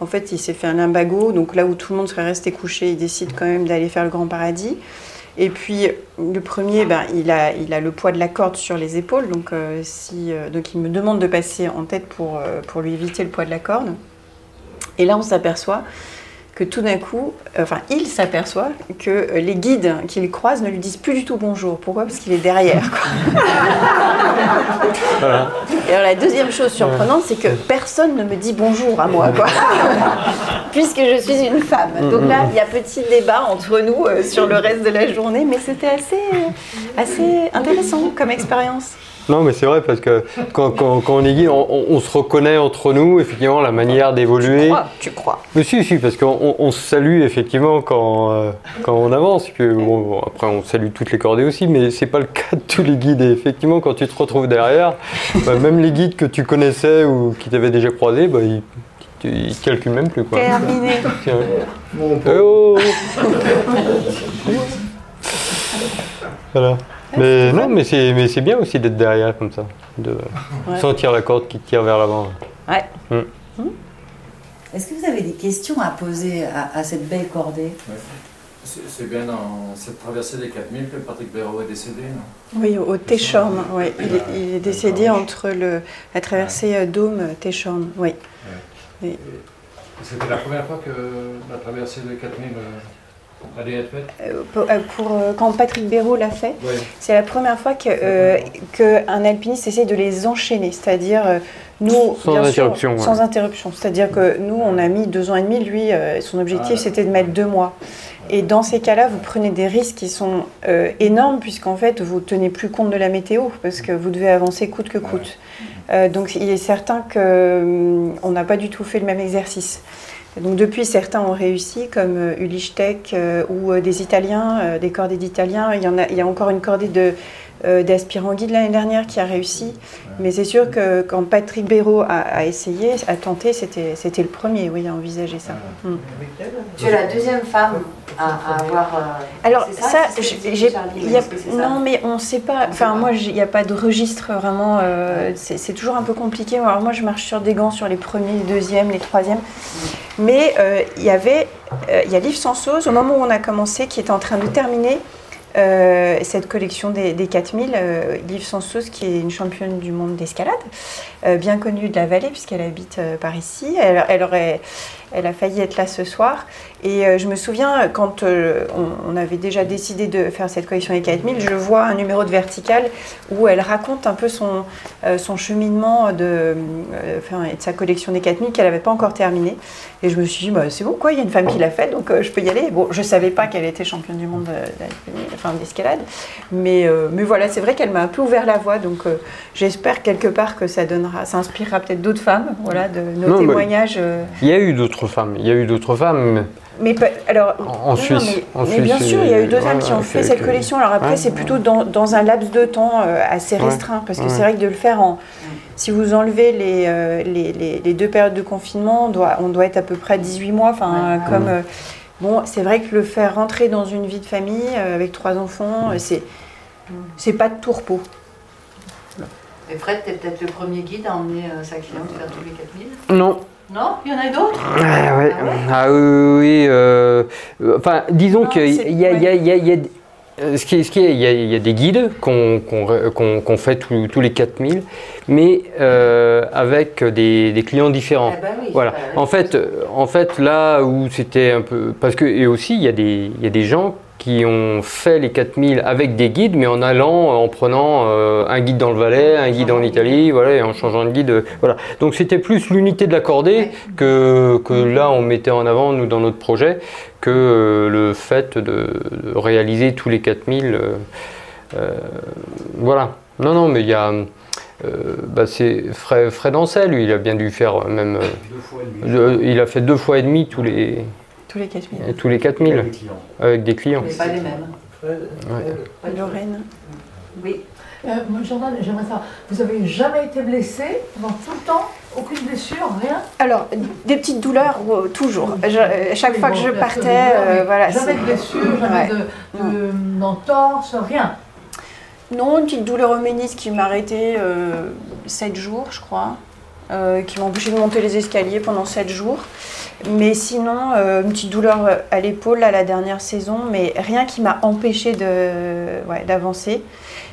En fait, il s'est fait un limbago, donc là où tout le monde serait resté couché, il décide quand même d'aller faire le Grand Paradis. Et puis le premier, ben, il, a, il a le poids de la corde sur les épaules, donc, euh, si, euh, donc il me demande de passer en tête pour, pour lui éviter le poids de la corde. Et là, on s'aperçoit que tout d'un coup, enfin, il s'aperçoit que les guides qu'il croise ne lui disent plus du tout bonjour. Pourquoi? Parce qu'il est derrière. *laughs* Et alors, la deuxième chose surprenante, c'est que personne ne me dit bonjour à moi, *laughs* puisque je suis une femme. Donc là, il y a petit débat entre nous euh, sur le reste de la journée, mais c'était assez, assez intéressant comme expérience. Non, mais c'est vrai parce que quand, on est guide, on, se reconnaît entre nous, effectivement, la manière d'évoluer. Tu crois, Mais si, si, parce qu'on se salue effectivement quand, euh, quand on avance. Que, après, on salue toutes les cordées aussi, mais c'est pas le cas de tous les guides. Et effectivement, quand tu te retrouves derrière, bah, même les guides que tu connaissais ou qui t'avaient déjà croisé, bah, ils, ils calculent même plus. Quoi. Terminé. Eh oh *laughs* voilà. Mais non, mais c'est, mais c'est bien aussi d'être derrière comme ça, de sentir la corde qui tire vers l'avant. Ouais. Mm. Mm. Est-ce que vous avez des questions à poser à, cette belle cordée? C'est, bien dans cette traversée des 4000 que Patrick Béraud est décédé, non? Oui, au Téchorn, oui. Il, est décédé entre le, la traversée euh, Dôme-Téchorn, oui. C'était la première fois que la traversée des 4000 euh, pour, euh, pour, euh, quand Patrick Béraud l'a fait, c'est la première fois que, qu'un alpiniste essaie de les enchaîner, c'est-à-dire nous sans interruption, sans interruption, c'est-à-dire que nous on a mis deux ans et demi, lui son objectif ah, c'était de mettre deux mois. Et dans ces cas-là, vous prenez des risques qui sont énormes puisqu'en fait vous tenez plus compte de la météo parce que vous devez avancer coûte que coûte. donc il est certain qu'on on n'a pas du tout fait le même exercice. Donc depuis, certains ont réussi, comme euh, Ulysse euh, ou euh, des Italiens, des cordées d'Italiens. Il, y il y a encore une cordée de, d'aspirants guide l'année dernière qui a réussi. Mais c'est sûr que quand Patrick Béraud a, essayé, a tenté, c'était, c'était le premier, oui, à envisager ça. Mm. Tu es la deuxième femme à, avoir. Alors ça, j'ai, non, mais on ne sait pas. Enfin, moi, il n'y a pas de registre vraiment. c'est, toujours un peu compliqué. Alors moi, je marche sur des gants sur les premiers, les deuxièmes, les troisièmes. Mais euh, il y avait, euh, il y a Liv Sansos, au moment où on a commencé, qui était en train de terminer euh, cette collection des, des 4000. Liv Sansos, qui est une championne du monde d'escalade, bien connue de la vallée, puisqu'elle habite par ici. Elle, aurait, elle a failli être là ce soir. Et euh, je me souviens, quand euh, on, avait déjà décidé de faire cette collection des 4000, je vois un numéro de vertical où elle raconte un peu son, euh, son cheminement de, de sa collection des 4000 qu'elle n'avait pas encore terminée. Et je me suis dit, bah, c'est bon, quoi, il y a une femme qui l'a fait, donc je peux y aller. Bon, je ne savais pas qu'elle était championne du monde d'escalade, mais, mais voilà, c'est vrai qu'elle m'a un peu ouvert la voie, donc j'espère quelque part que ça donnera, ça inspirera peut-être d'autres femmes, voilà, de nos témoignages. Il y a eu d'autres femmes, il y a eu d'autres femmes. Mais alors, en, Suisse, mais, bien sûr, il y a eu deux femmes qui ont fait cette collection. Alors après, c'est plutôt dans, un laps de temps euh, assez restreint, parce que c'est vrai que de le faire en, si vous enlevez les, euh, les, les, deux périodes de confinement, on doit, on doit être à peu près 18 mois. Enfin, comme euh, bon, c'est vrai que le faire rentrer dans une vie de famille avec trois enfants, c'est c'est pas de tourpeau. Et Fred, tu es peut-être le premier guide à emmener sa cliente faire tous les 4000 Non. Non Il y en a d'autres ah, ouais. ah, oui, oui. Euh, enfin, disons qu'il y a, y, a, y, a, ce qui est, ce qui est, il, y a, il y a des guides qu'on qu'on- qu'on fait tous- tous les 4000, mais euh, avec des, des clients différents. Ah bah oui, Voilà. En fait, euh, en fait, là où c'était un peu. Parce que, et aussi, il y, a des, il y a des gens qui ont fait les 4000 avec des guides, mais en allant, en prenant euh, un guide dans le Valais, un guide en Italie, voilà, et en changeant de guide. euh, voilà. Donc c'était plus l'unité de la cordée que, que là on mettait en avant, nous, dans notre projet, que euh, le fait de, de réaliser tous les 4000. euh, euh, voilà. Non, non, mais il y a. euh, bah, c'est Fred, Fred Ancel, lui, il a bien dû faire euh, même. euh, Deux fois et demi. euh, il a fait deux fois et demi tous les, Tous les 4000. tous les 4000 Avec les clients. avec des clients. Mais pas les mêmes. Fred, Ouais. Lorraine. Oui. Euh, moi, Jordan, j'aimerais savoir, vous avez jamais été blessé pendant tout le temps? Aucune blessure, rien? Alors, des petites douleurs, euh, toujours. Je- euh, chaque Oui, fois bon, que je partais, des douleurs, euh, voilà. Jamais de blessure, jamais Ouais. de, de- d'entorse, rien? Non, une petite douleur au ménisque qui m'a arrêté 7 jours, je crois, euh, qui m'a empêché de monter les escaliers pendant 7 jours. Mais sinon, euh, une petite douleur à l'épaule là, la dernière saison, mais rien qui m'a empêché ouais, d'avancer.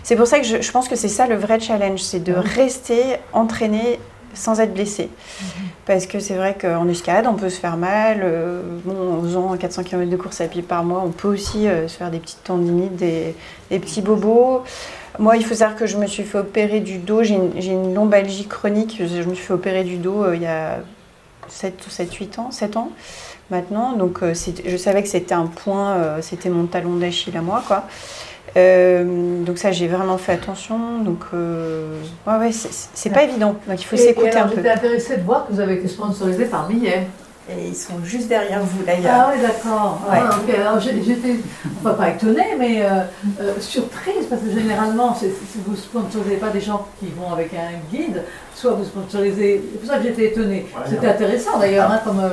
C'est pour ça que je, je pense que c'est ça le vrai challenge, c'est de rester entraîné sans être blessé. Parce que c'est vrai qu'en escalade, on peut se faire mal. euh, bon, en faisant 400 km de course à pied par mois, on peut aussi euh, se faire des petites tendinites, des, petits bobos. Moi, il faut savoir que je me suis fait opérer du dos. J'ai une, lombalgie chronique. Je, me suis fait opérer du dos euh, il y a 7, 7, 8 ans, 7 ans maintenant. Donc, je savais que c'était un point, c'était mon talon d'Achille à moi. Euh, donc ça, j'ai vraiment fait attention. Donc, euh, ouais, ouais, c'est- pas évident. Donc, il faut s'écouter un peu. J'étais intéressée de voir que vous avez été sponsorisé par Millet. Et ils sont juste derrière vous, Ah oui, d'accord. Ouais. Ah, ok. Alors j'étais, enfin pas étonnée, mais euh, euh, surprise, parce que généralement, si vous ne sponsorisez pas des gens qui vont avec un guide, soit vous sponsorisez. C'est pour ça que j'étais étonnée. Ouais, C'était intéressant d'ailleurs hein, comme, euh.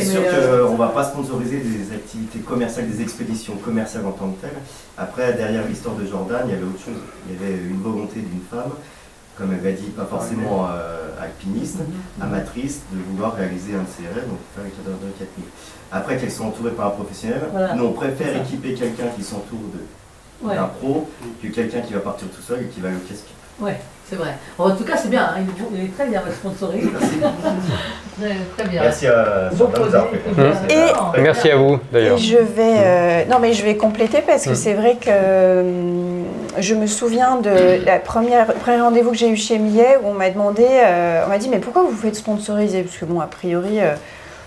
C'est sûr euh, qu'on ne va pas sponsoriser des activités commerciales, des expéditions commerciales en tant que telles. Après, derrière l'histoire de Jordan, il y avait autre chose. Il y avait une volonté d'une femme, comme elle m'a dit, pas forcément euh, alpiniste, amatrice, de vouloir réaliser un de ses rêves, donc faire les cadres de 4000. Après qu'elle soit entourée par un professionnel, Voilà. nous on préfère équiper quelqu'un qui s'entoure ouais, d'un pro que quelqu'un qui va partir tout seul et qui va le casquer. ouais, c'est vrai. En tout cas, c'est bien. hein, il, est très bien votre sponsoring. *laughs* très, très bien. Merci à bien. Et- Merci à vous d'ailleurs. Et je vais, euh, non mais je vais compléter parce que Mm. c'est vrai que euh, je me souviens de la première premier rendez-vous que j'ai eu chez Millet où on m'a demandé, euh, on m'a dit mais pourquoi vous vous faites sponsoriser? Parce que bon a priori euh,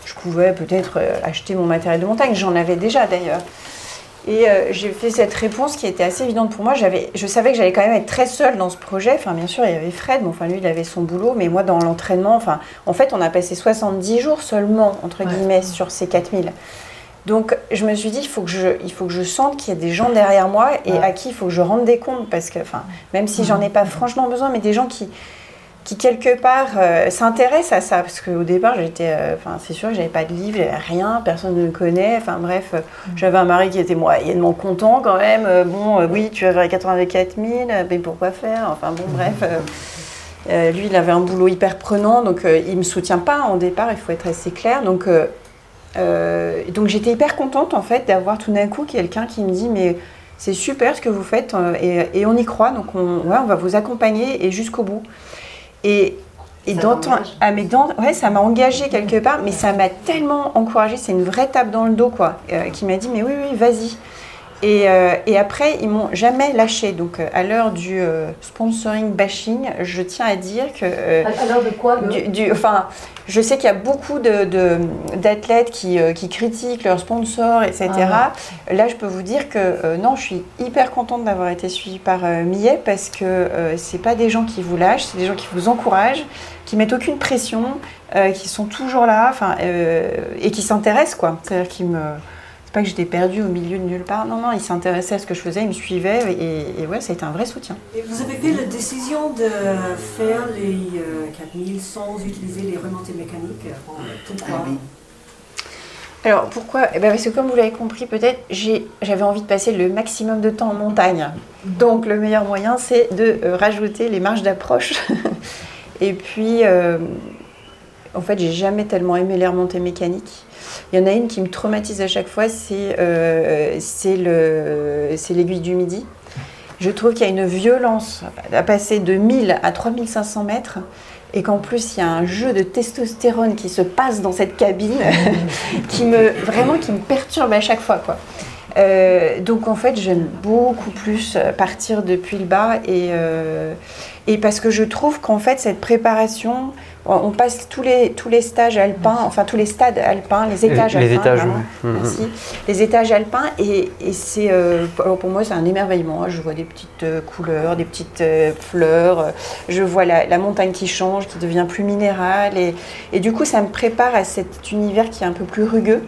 je pouvais peut-être euh, acheter mon matériel de montagne, j'en avais déjà d'ailleurs. Et euh, j'ai fait cette réponse qui était assez évidente pour moi. Je savais que j'allais quand même être très seule dans ce projet. Enfin, bien sûr, il y avait Fred, mais enfin, lui, il avait son boulot. Mais moi, dans l'entraînement, enfin, en fait, on a passé 70 jours seulement, entre Ouais. guillemets, sur ces 4000. Donc, je me suis dit, il faut que je, il faut que je sente qu'il y a des gens derrière moi et Ouais. à qui il faut que je rende des comptes. Parce que, enfin, même si j'en ai pas franchement besoin, mais des gens qui, qui quelque part euh, s'intéressent à ça. Parce qu'au départ, j'étais, euh, enfin, c'est sûr que j'avais pas de livre, j'avais rien, personne ne me connaît. Enfin, bref, euh, j'avais un mari qui était moyennement content quand même. Bon, oui, tu avais 84 000, euh, mais pourquoi faire? Enfin, bon, bref. lui, il avait un boulot hyper prenant, donc il me soutient pas en départ, il faut être assez clair. Donc, donc j'étais hyper contente en fait d'avoir tout d'un coup quelqu'un qui me dit mais c'est super ce que vous faites et, et on y croit, donc on, ouais, on va vous accompagner et jusqu'au bout. Et, et Ça t'engage. ah mais dans- ouais, ça m'a engagée quelque part, mais ça m'a tellement encouragée, c'est une vraie tape dans le dos quoi, euh, qui m'a dit mais oui oui vas-y. Et, euh, et après, ils m'ont jamais lâché. Donc, euh, à l'heure du euh, sponsoring bashing, je tiens à dire que À, l'heure de quoi du- du- enfin, je sais qu'il y a beaucoup de- de- d'athlètes qui, qui critiquent leurs sponsors, etc. Ah Là, je peux vous dire que non, je suis hyper contente d'avoir été suivie par Millet parce que c'est pas des gens qui vous lâchent, c'est des gens qui vous encouragent, qui mettent aucune pression, qui sont toujours là, enfin, et qui s'intéressent, quoi. C'est-à-dire qu'ils me pas que j'étais perdue au milieu de nulle part. Non, non, ils s'intéressaient à ce que je faisais, ils me suivaient et, et ouais, ça a été un vrai soutien. Et vous avez fait la décision de faire les euh, 4000 sans utiliser les remontées mécaniques Pourquoi Alors pourquoi? Eh ben, Parce que comme vous l'avez compris, peut-être j'avais envie de passer le maximum de temps en montagne. Donc le meilleur moyen, c'est de euh, rajouter les marges d'approche. *laughs* Et puis, euh, en fait, j'ai jamais tellement aimé les remontées mécaniques. Il y en a une qui me traumatise à chaque fois, c'est euh, c'est le- c'est l'aiguille du midi. Je trouve qu'il y a une violence à passer de 1000 à 3500 mètres et qu'en plus il y a un jeu de testostérone qui se passe dans cette cabine *laughs* qui me vraiment qui me perturbe à chaque fois quoi. Euh, donc en fait j'aime beaucoup plus partir depuis le bas et, euh, et parce que je trouve qu'en fait cette préparation on passe tous les, tous les stages alpins, enfin tous les stades alpins, les étages les alpins. étages, pardon. oui. Mhm. Merci. Les étages alpins, et, et c'est, euh, pour moi, c'est un émerveillement. Je vois des petites euh, couleurs, des petites euh, fleurs. Je vois la, la montagne qui change, qui devient plus minérale. Et, et du coup, ça me prépare à cet univers qui est un peu plus rugueux,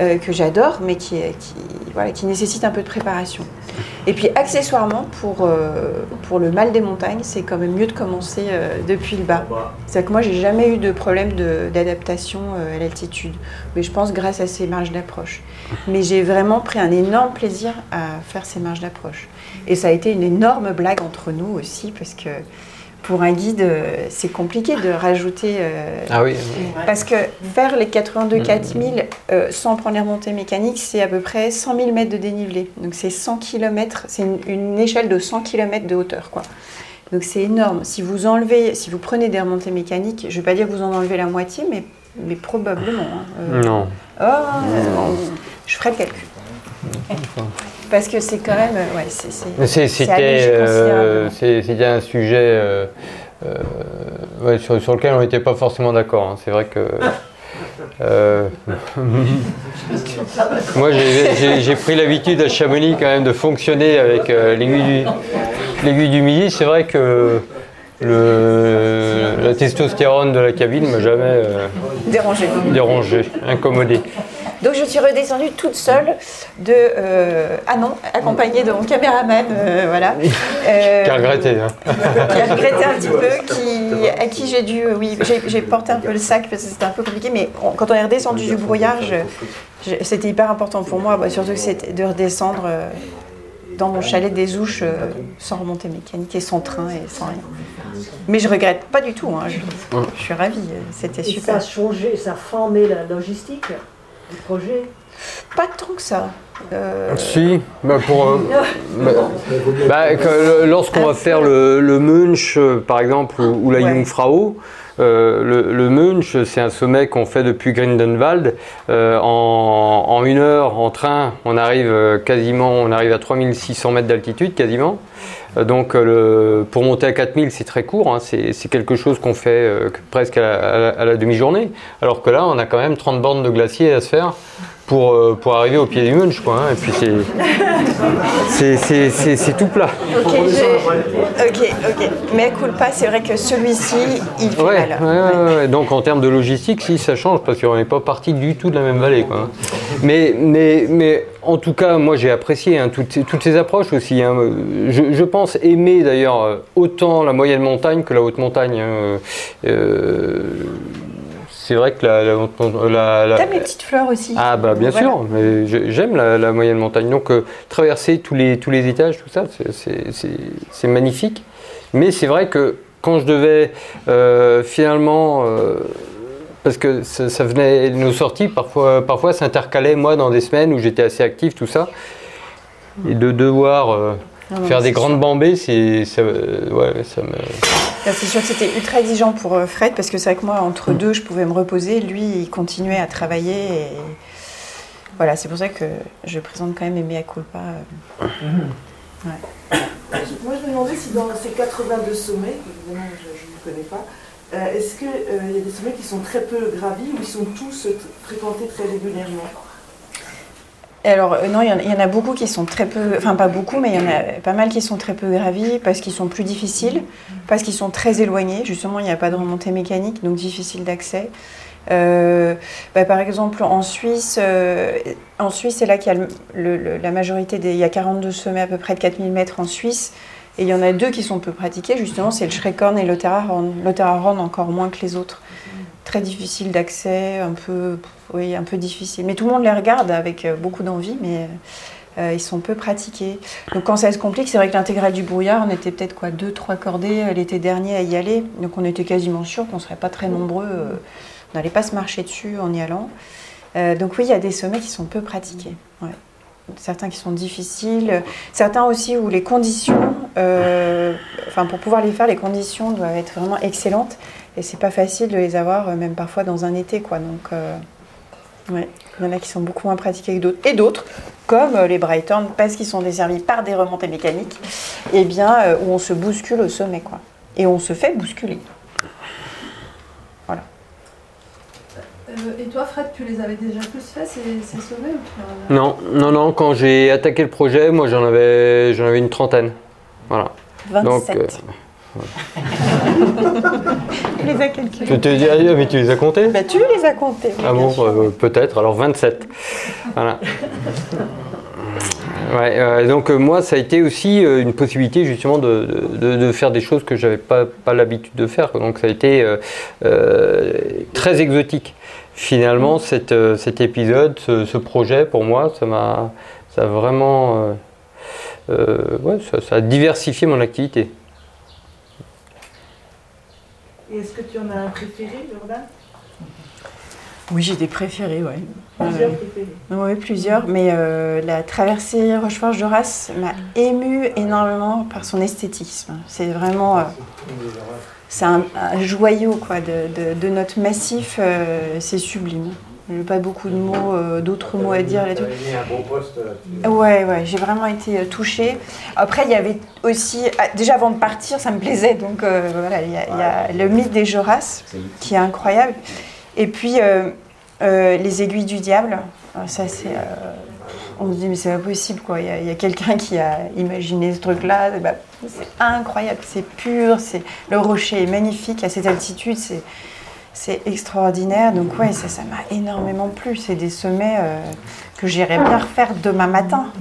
euh, que j'adore, mais qui, voilà, qui nécessite un peu de préparation. Et puis, accessoirement, pour, euh, pour le mal des montagnes, c'est quand même mieux de commencer euh, depuis le bas. C'est-à-dire que moi, j'ai jamais eu de problème d'adaptation euh, à l'altitude. Mais je pense grâce à ces marges d'approche. Mais j'ai vraiment pris un énorme plaisir à faire ces marges d'approche. Et ça a été une énorme blague entre nous aussi, parce que pour un guide, euh, c'est compliqué de rajouter. euh, Ah oui. Parce que faire les 82 4000 euh, sans prendre les remontées mécaniques, c'est à peu près 100 000 mètres de dénivelé. Donc c'est 100 km, c'est une, une échelle de 100 km de hauteur. Quoi. Donc c'est énorme. Si vous enlevez, si vous prenez des remontées mécaniques, je ne vais pas dire que vous en enlevez la moitié, mais, mais probablement. hein. Euh, Non. Oh, euh, je ferai le calcul. Parce que c'est quand même. Ouais, c'est, C'était euh, c'était un sujet euh, euh, ouais, sur, sur lequel on n'était pas forcément d'accord. hein. C'est vrai que. Euh, *laughs* moi, j'ai- pris l'habitude à Chamonix quand même de fonctionner avec euh, l'aiguille du, du midi. C'est vrai que le, la testostérone de la cabine m'a jamais euh, Dérangé. dérangé, incommodé. Donc je suis redescendue toute seule de. euh, ah non, accompagnée de mon caméraman, euh, voilà. Euh, Qui a regretté. hein. qui a regretté un petit peu, qui, à qui j'ai dû, oui, j'ai porté un peu le sac parce que c'était un peu compliqué, mais on- quand on est redescendu du brouillard, c'était hyper important pour moi, bah, surtout que c'était de redescendre euh, dans mon chalet des Ouches euh, sans remontée mécanique et sans train et sans rien. Mais je regrette pas du tout, hein, je, je suis ravie, c'était Et ça super. a changé, ça a formé la logistique? Du projet. Pas tant que ça. Euh, Si, bah pour, euh, *laughs* bah, bah, lorsqu'on va faire le, le Munch, euh, par exemple, ou, ou la Ouais. Jungfrau, euh, le, le Munch, c'est un sommet qu'on fait depuis Grindenwald. Euh, en, en une heure, en train, on arrive quasiment, on arrive à 3600 mètres d'altitude quasiment. Euh, Donc euh, pour monter à 4000, c'est très court, hein, c'est quelque chose qu'on fait euh, presque à la demi-journée. Alors que là, on a quand même 30 bornes de glacier à se faire pour, euh, pour arriver au pied du Munch. Quoi, hein. Et puis c'est- c'est- c'est c'est- c'est tout plat. Ok, j'ai- ok, ok. Mais à culpa, c'est vrai que celui-ci, il fait Ouais, mal. ouais, ouais, ouais. Donc en termes de logistique, si ça change parce qu'on n'est pas parti du tout de la même vallée. Quoi. Mais, mais, mais en tout cas, moi j'ai apprécié hein, toutes, ces- toutes ces approches aussi. hein. Je, je pense aimer d'ailleurs euh, autant la moyenne montagne que la haute montagne. hein. Euh, c'est vrai que la, la, la- la- T'aimes les petites fleurs aussi ah bah bien Voilà. sûr, mais j'aime la, moyenne montagne. Donc euh, traverser tous les, tous les étages, tout ça, c'est- magnifique. Mais c'est vrai que quand je devais euh, finalement, euh, parce que ça, ça venait, nos sorties parfois, parfois s'intercalaient moi dans des semaines où j'étais assez actif, tout ça, et de devoir Non, non, faire des grandes sûr. bambées, c'est ça, euh, ouais, ça me. Là, C'est sûr que c'était ultra exigeant pour euh, Fred parce que c'est vrai que moi, Mm. entre deux, je pouvais me reposer. Lui, il continuait à travailler. Et... Voilà, c'est pour ça que je présente quand même mes mea culpa. euh. Ouais. Moi, je me demandais si dans ces 82 sommets, évidemment, je ne connais pas, euh, est-ce qu'il y a des sommets qui sont très peu gravis ou ils sont tous fréquentés très régulièrement? Alors, euh, non, il y, en, a beaucoup qui sont très peu, enfin pas beaucoup, mais il y en a pas mal qui sont très peu gravis parce qu'ils sont plus difficiles, parce qu'ils sont très éloignés. Justement, il n'y a pas de remontée mécanique, donc difficile d'accès. Euh, bah, par exemple, en Suisse, euh, en Suisse, c'est là qu'il y a la majorité des. Il y a 42 sommets à peu près de 4000 mètres en Suisse. Et il y en a deux qui sont peu pratiqués, justement, c'est le Schreckhorn et l'Otterhorn. L'Otterhorn encore moins que les autres. Très difficile d'accès, un peu, oui, un peu difficile. Mais tout le monde les regarde avec euh, beaucoup d'envie, mais euh, ils sont peu pratiqués. Donc quand ça se complique, c'est vrai que l'intégrale du brouillard, on était peut-être quoi, deux, trois cordées euh, l'été dernier à y aller. Donc on était quasiment sûr qu'on ne serait pas très nombreux On n'allait pas se marcher dessus en y allant. Donc oui, il y a des sommets qui sont peu pratiqués. Certains qui sont difficiles, certains aussi où les conditions, enfin pour pouvoir les faire, les conditions doivent être vraiment excellentes et c'est pas facile de les avoir, euh, même parfois dans un été, quoi. Donc euh, ouais, il y en a qui sont beaucoup moins pratiqués que d'autres, et d'autres comme euh, les Brighton parce qu'ils sont desservis par des remontées mécaniques, et bien euh, où on se bouscule au sommet, quoi, et on se fait bousculer. Voilà. Euh, et toi, Fred, tu les avais déjà plus fait ces, ces sommets ou Non, non, non, quand j'ai attaqué le projet, moi j'en avais, j'en avais une trentaine. Voilà. 27. euh, Tu les as calculés tu te dis, ah, mais tu les as comptés Bah, tu les as comptés. Ah bon, euh, peut-être, alors 27. Voilà. Ouais, euh, donc euh, moi, ça a été aussi euh, une possibilité justement de, de- de faire des choses que j'avais pas, pas l'habitude de faire. Donc ça a été euh, euh, très exotique. Finalement, cette, euh, cet épisode, ce, ce projet, pour moi, ça m'a, ça a vraiment, euh, euh, ouais, ça, ça a diversifié mon activité. Et est-ce que tu en as un préféré, Jordan? Oui, j'ai des préférés, ouais. Plusieurs préférés. Oui, plusieurs, mais euh, la traversée Rochefort-Duras m'a émue énormément par son esthétisme. C'est vraiment, euh, c'est un, un joyau quoi, de, de- de notre massif, euh, c'est sublime. Pas beaucoup de mots, euh, d'autres mots à dire là-dessus. Là-dessus. Ouais, ouais, j'ai vraiment été euh, touchée. Après, il y avait aussi, ah, déjà avant de partir, ça me plaisait, donc euh, voilà, il y, a- il y a le mythe des Joras qui est incroyable. Et puis euh, euh, les aiguilles du diable, euh, ça c'est, euh, on se dit mais c'est pas possible quoi. Il y a, quelqu'un qui a imaginé ce truc-là, ben, c'est incroyable, c'est pur, c'est le rocher est magnifique à cette altitude, c'est c'est extraordinaire. Donc ouais, ça, ça m'a énormément plu. C'est des sommets euh, que j'irais bien refaire demain matin.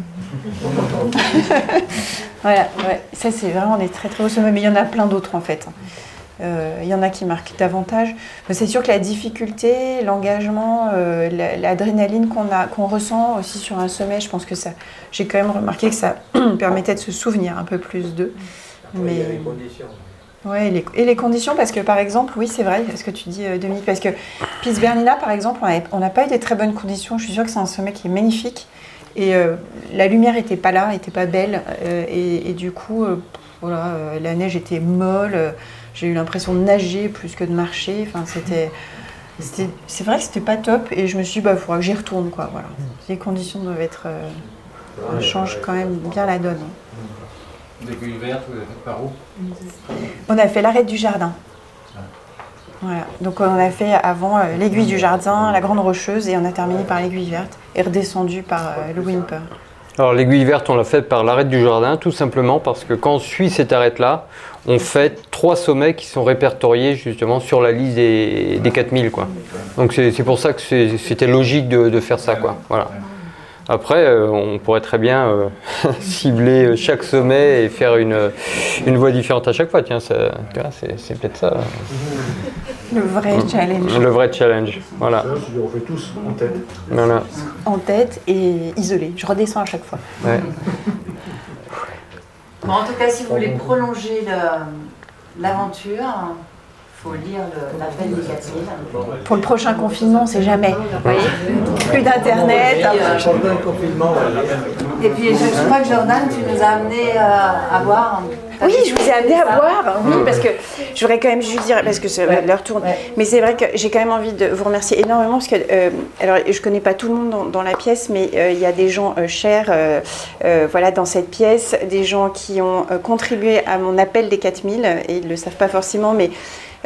*laughs* voilà, ouais. ça c'est vraiment des très très beaux sommets, mais il y en a plein d'autres en fait. Euh, Il y en a qui marquent davantage. Mais C'est sûr que la difficulté, l'engagement, euh, la- l'adrénaline qu'on a, qu'on ressent aussi sur un sommet, je pense que ça, j'ai quand même remarqué que ça *clears throat* permettait de se souvenir un peu plus d'eux. Il y Mais a les conditions. Ouais, et les, et les conditions, parce que par exemple, oui, c'est vrai, ce que tu dis, euh, Dominique, parce que Pise Bernina, par exemple, on n'a pas eu des très bonnes conditions. Je suis sûre que c'est un sommet qui est magnifique. Et euh, la lumière n'était pas là, n'était pas belle. euh, et, et du coup, euh, voilà, la neige était molle. J'ai eu l'impression de nager plus que de marcher. Enfin, c'était. C'est vrai que c'était pas top. Et je me suis dit, bah, il faudra que j'y retourne, quoi. Voilà. Les conditions doivent être. changent quand même bien la donne. hein. Des cueilles vertes, vous avez fait par où On a fait l'arrêt du jardin. Voilà. Donc on a fait avant euh, l'aiguille du jardin, la grande rocheuse et on a terminé par l'aiguille verte et redescendu par euh, le Wimper. Alors l'aiguille verte, on l'a faite par l'arête du jardin, tout simplement parce que quand on suit cette arête-là, on fait trois sommets qui sont répertoriés justement sur la liste des, des 4000. Quoi. Donc c'est pour ça que c'était logique de, de faire ça. Quoi. Voilà. Après, euh, on pourrait très bien euh, *laughs* cibler chaque sommet et faire une, une voie différente à chaque fois. Tiens, ça- tu vois, c'est c'est peut-être ça. Le vrai challenge. Le vrai challenge. Voilà. On fait tous en tête. Voilà. En tête et isolé. Je redescends à chaque fois. Ouais. Bon, en tout cas, si vous voulez prolonger le- l'aventure, faut lire le- l'appel des 4000. Pour le prochain confinement, on sait jamais. Vous voyez Plus d'internet. Euh, Pendant le confinement, ouais. Et puis, je, crois que Jordan, tu nous as amené euh, à boire. Oui, je vous ai amené à boire, oui, parce que je voudrais quand même juste dire, parce que c'est l'heure tourne, mais c'est vrai que j'ai quand même envie de vous remercier énormément, parce que, euh, alors je connais pas tout le monde dans, dans la pièce, mais euh, il y a des gens euh, chers euh, euh, voilà, dans cette pièce, des gens qui ont euh, contribué à mon appel des 4000, et ils ne le savent pas forcément, mais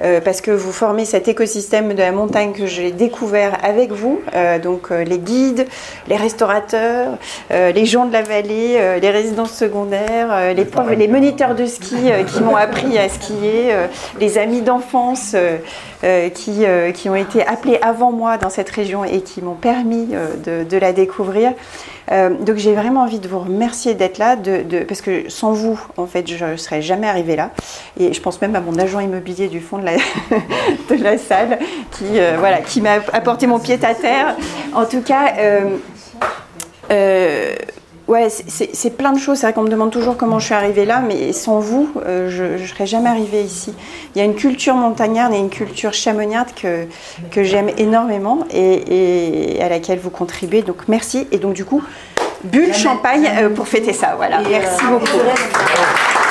euh, parce que vous formez cet écosystème de la montagne que j'ai découvert avec vous, euh, donc euh, les guides, les restaurateurs, les gens de la vallée, les résidences secondaires, les, moniteurs de ski qui m'ont appris à skier, les amis d'enfance qui, qui ont été appelés avant moi dans cette région et qui m'ont permis de, de la découvrir. Euh, donc j'ai vraiment envie de vous remercier d'être là, parce que sans vous, en fait, je ne serais jamais arrivée là. Et je pense même à mon agent immobilier du fond *laughs* de la, salle qui, euh, voilà, qui m'a apporté mon pied à terre. En tout cas, euh, ouais, c'est plein de choses. C'est vrai qu'on me demande toujours comment je suis arrivée là, mais sans vous, euh, je ne serais jamais arrivée ici. Il y a une culture montagnarde et une culture chamoniarde que, que j'aime énormément et, et à laquelle vous contribuez. Donc merci. Et donc du coup, bulle champagne euh, pour fêter ça. Voilà. Euh, Merci beaucoup.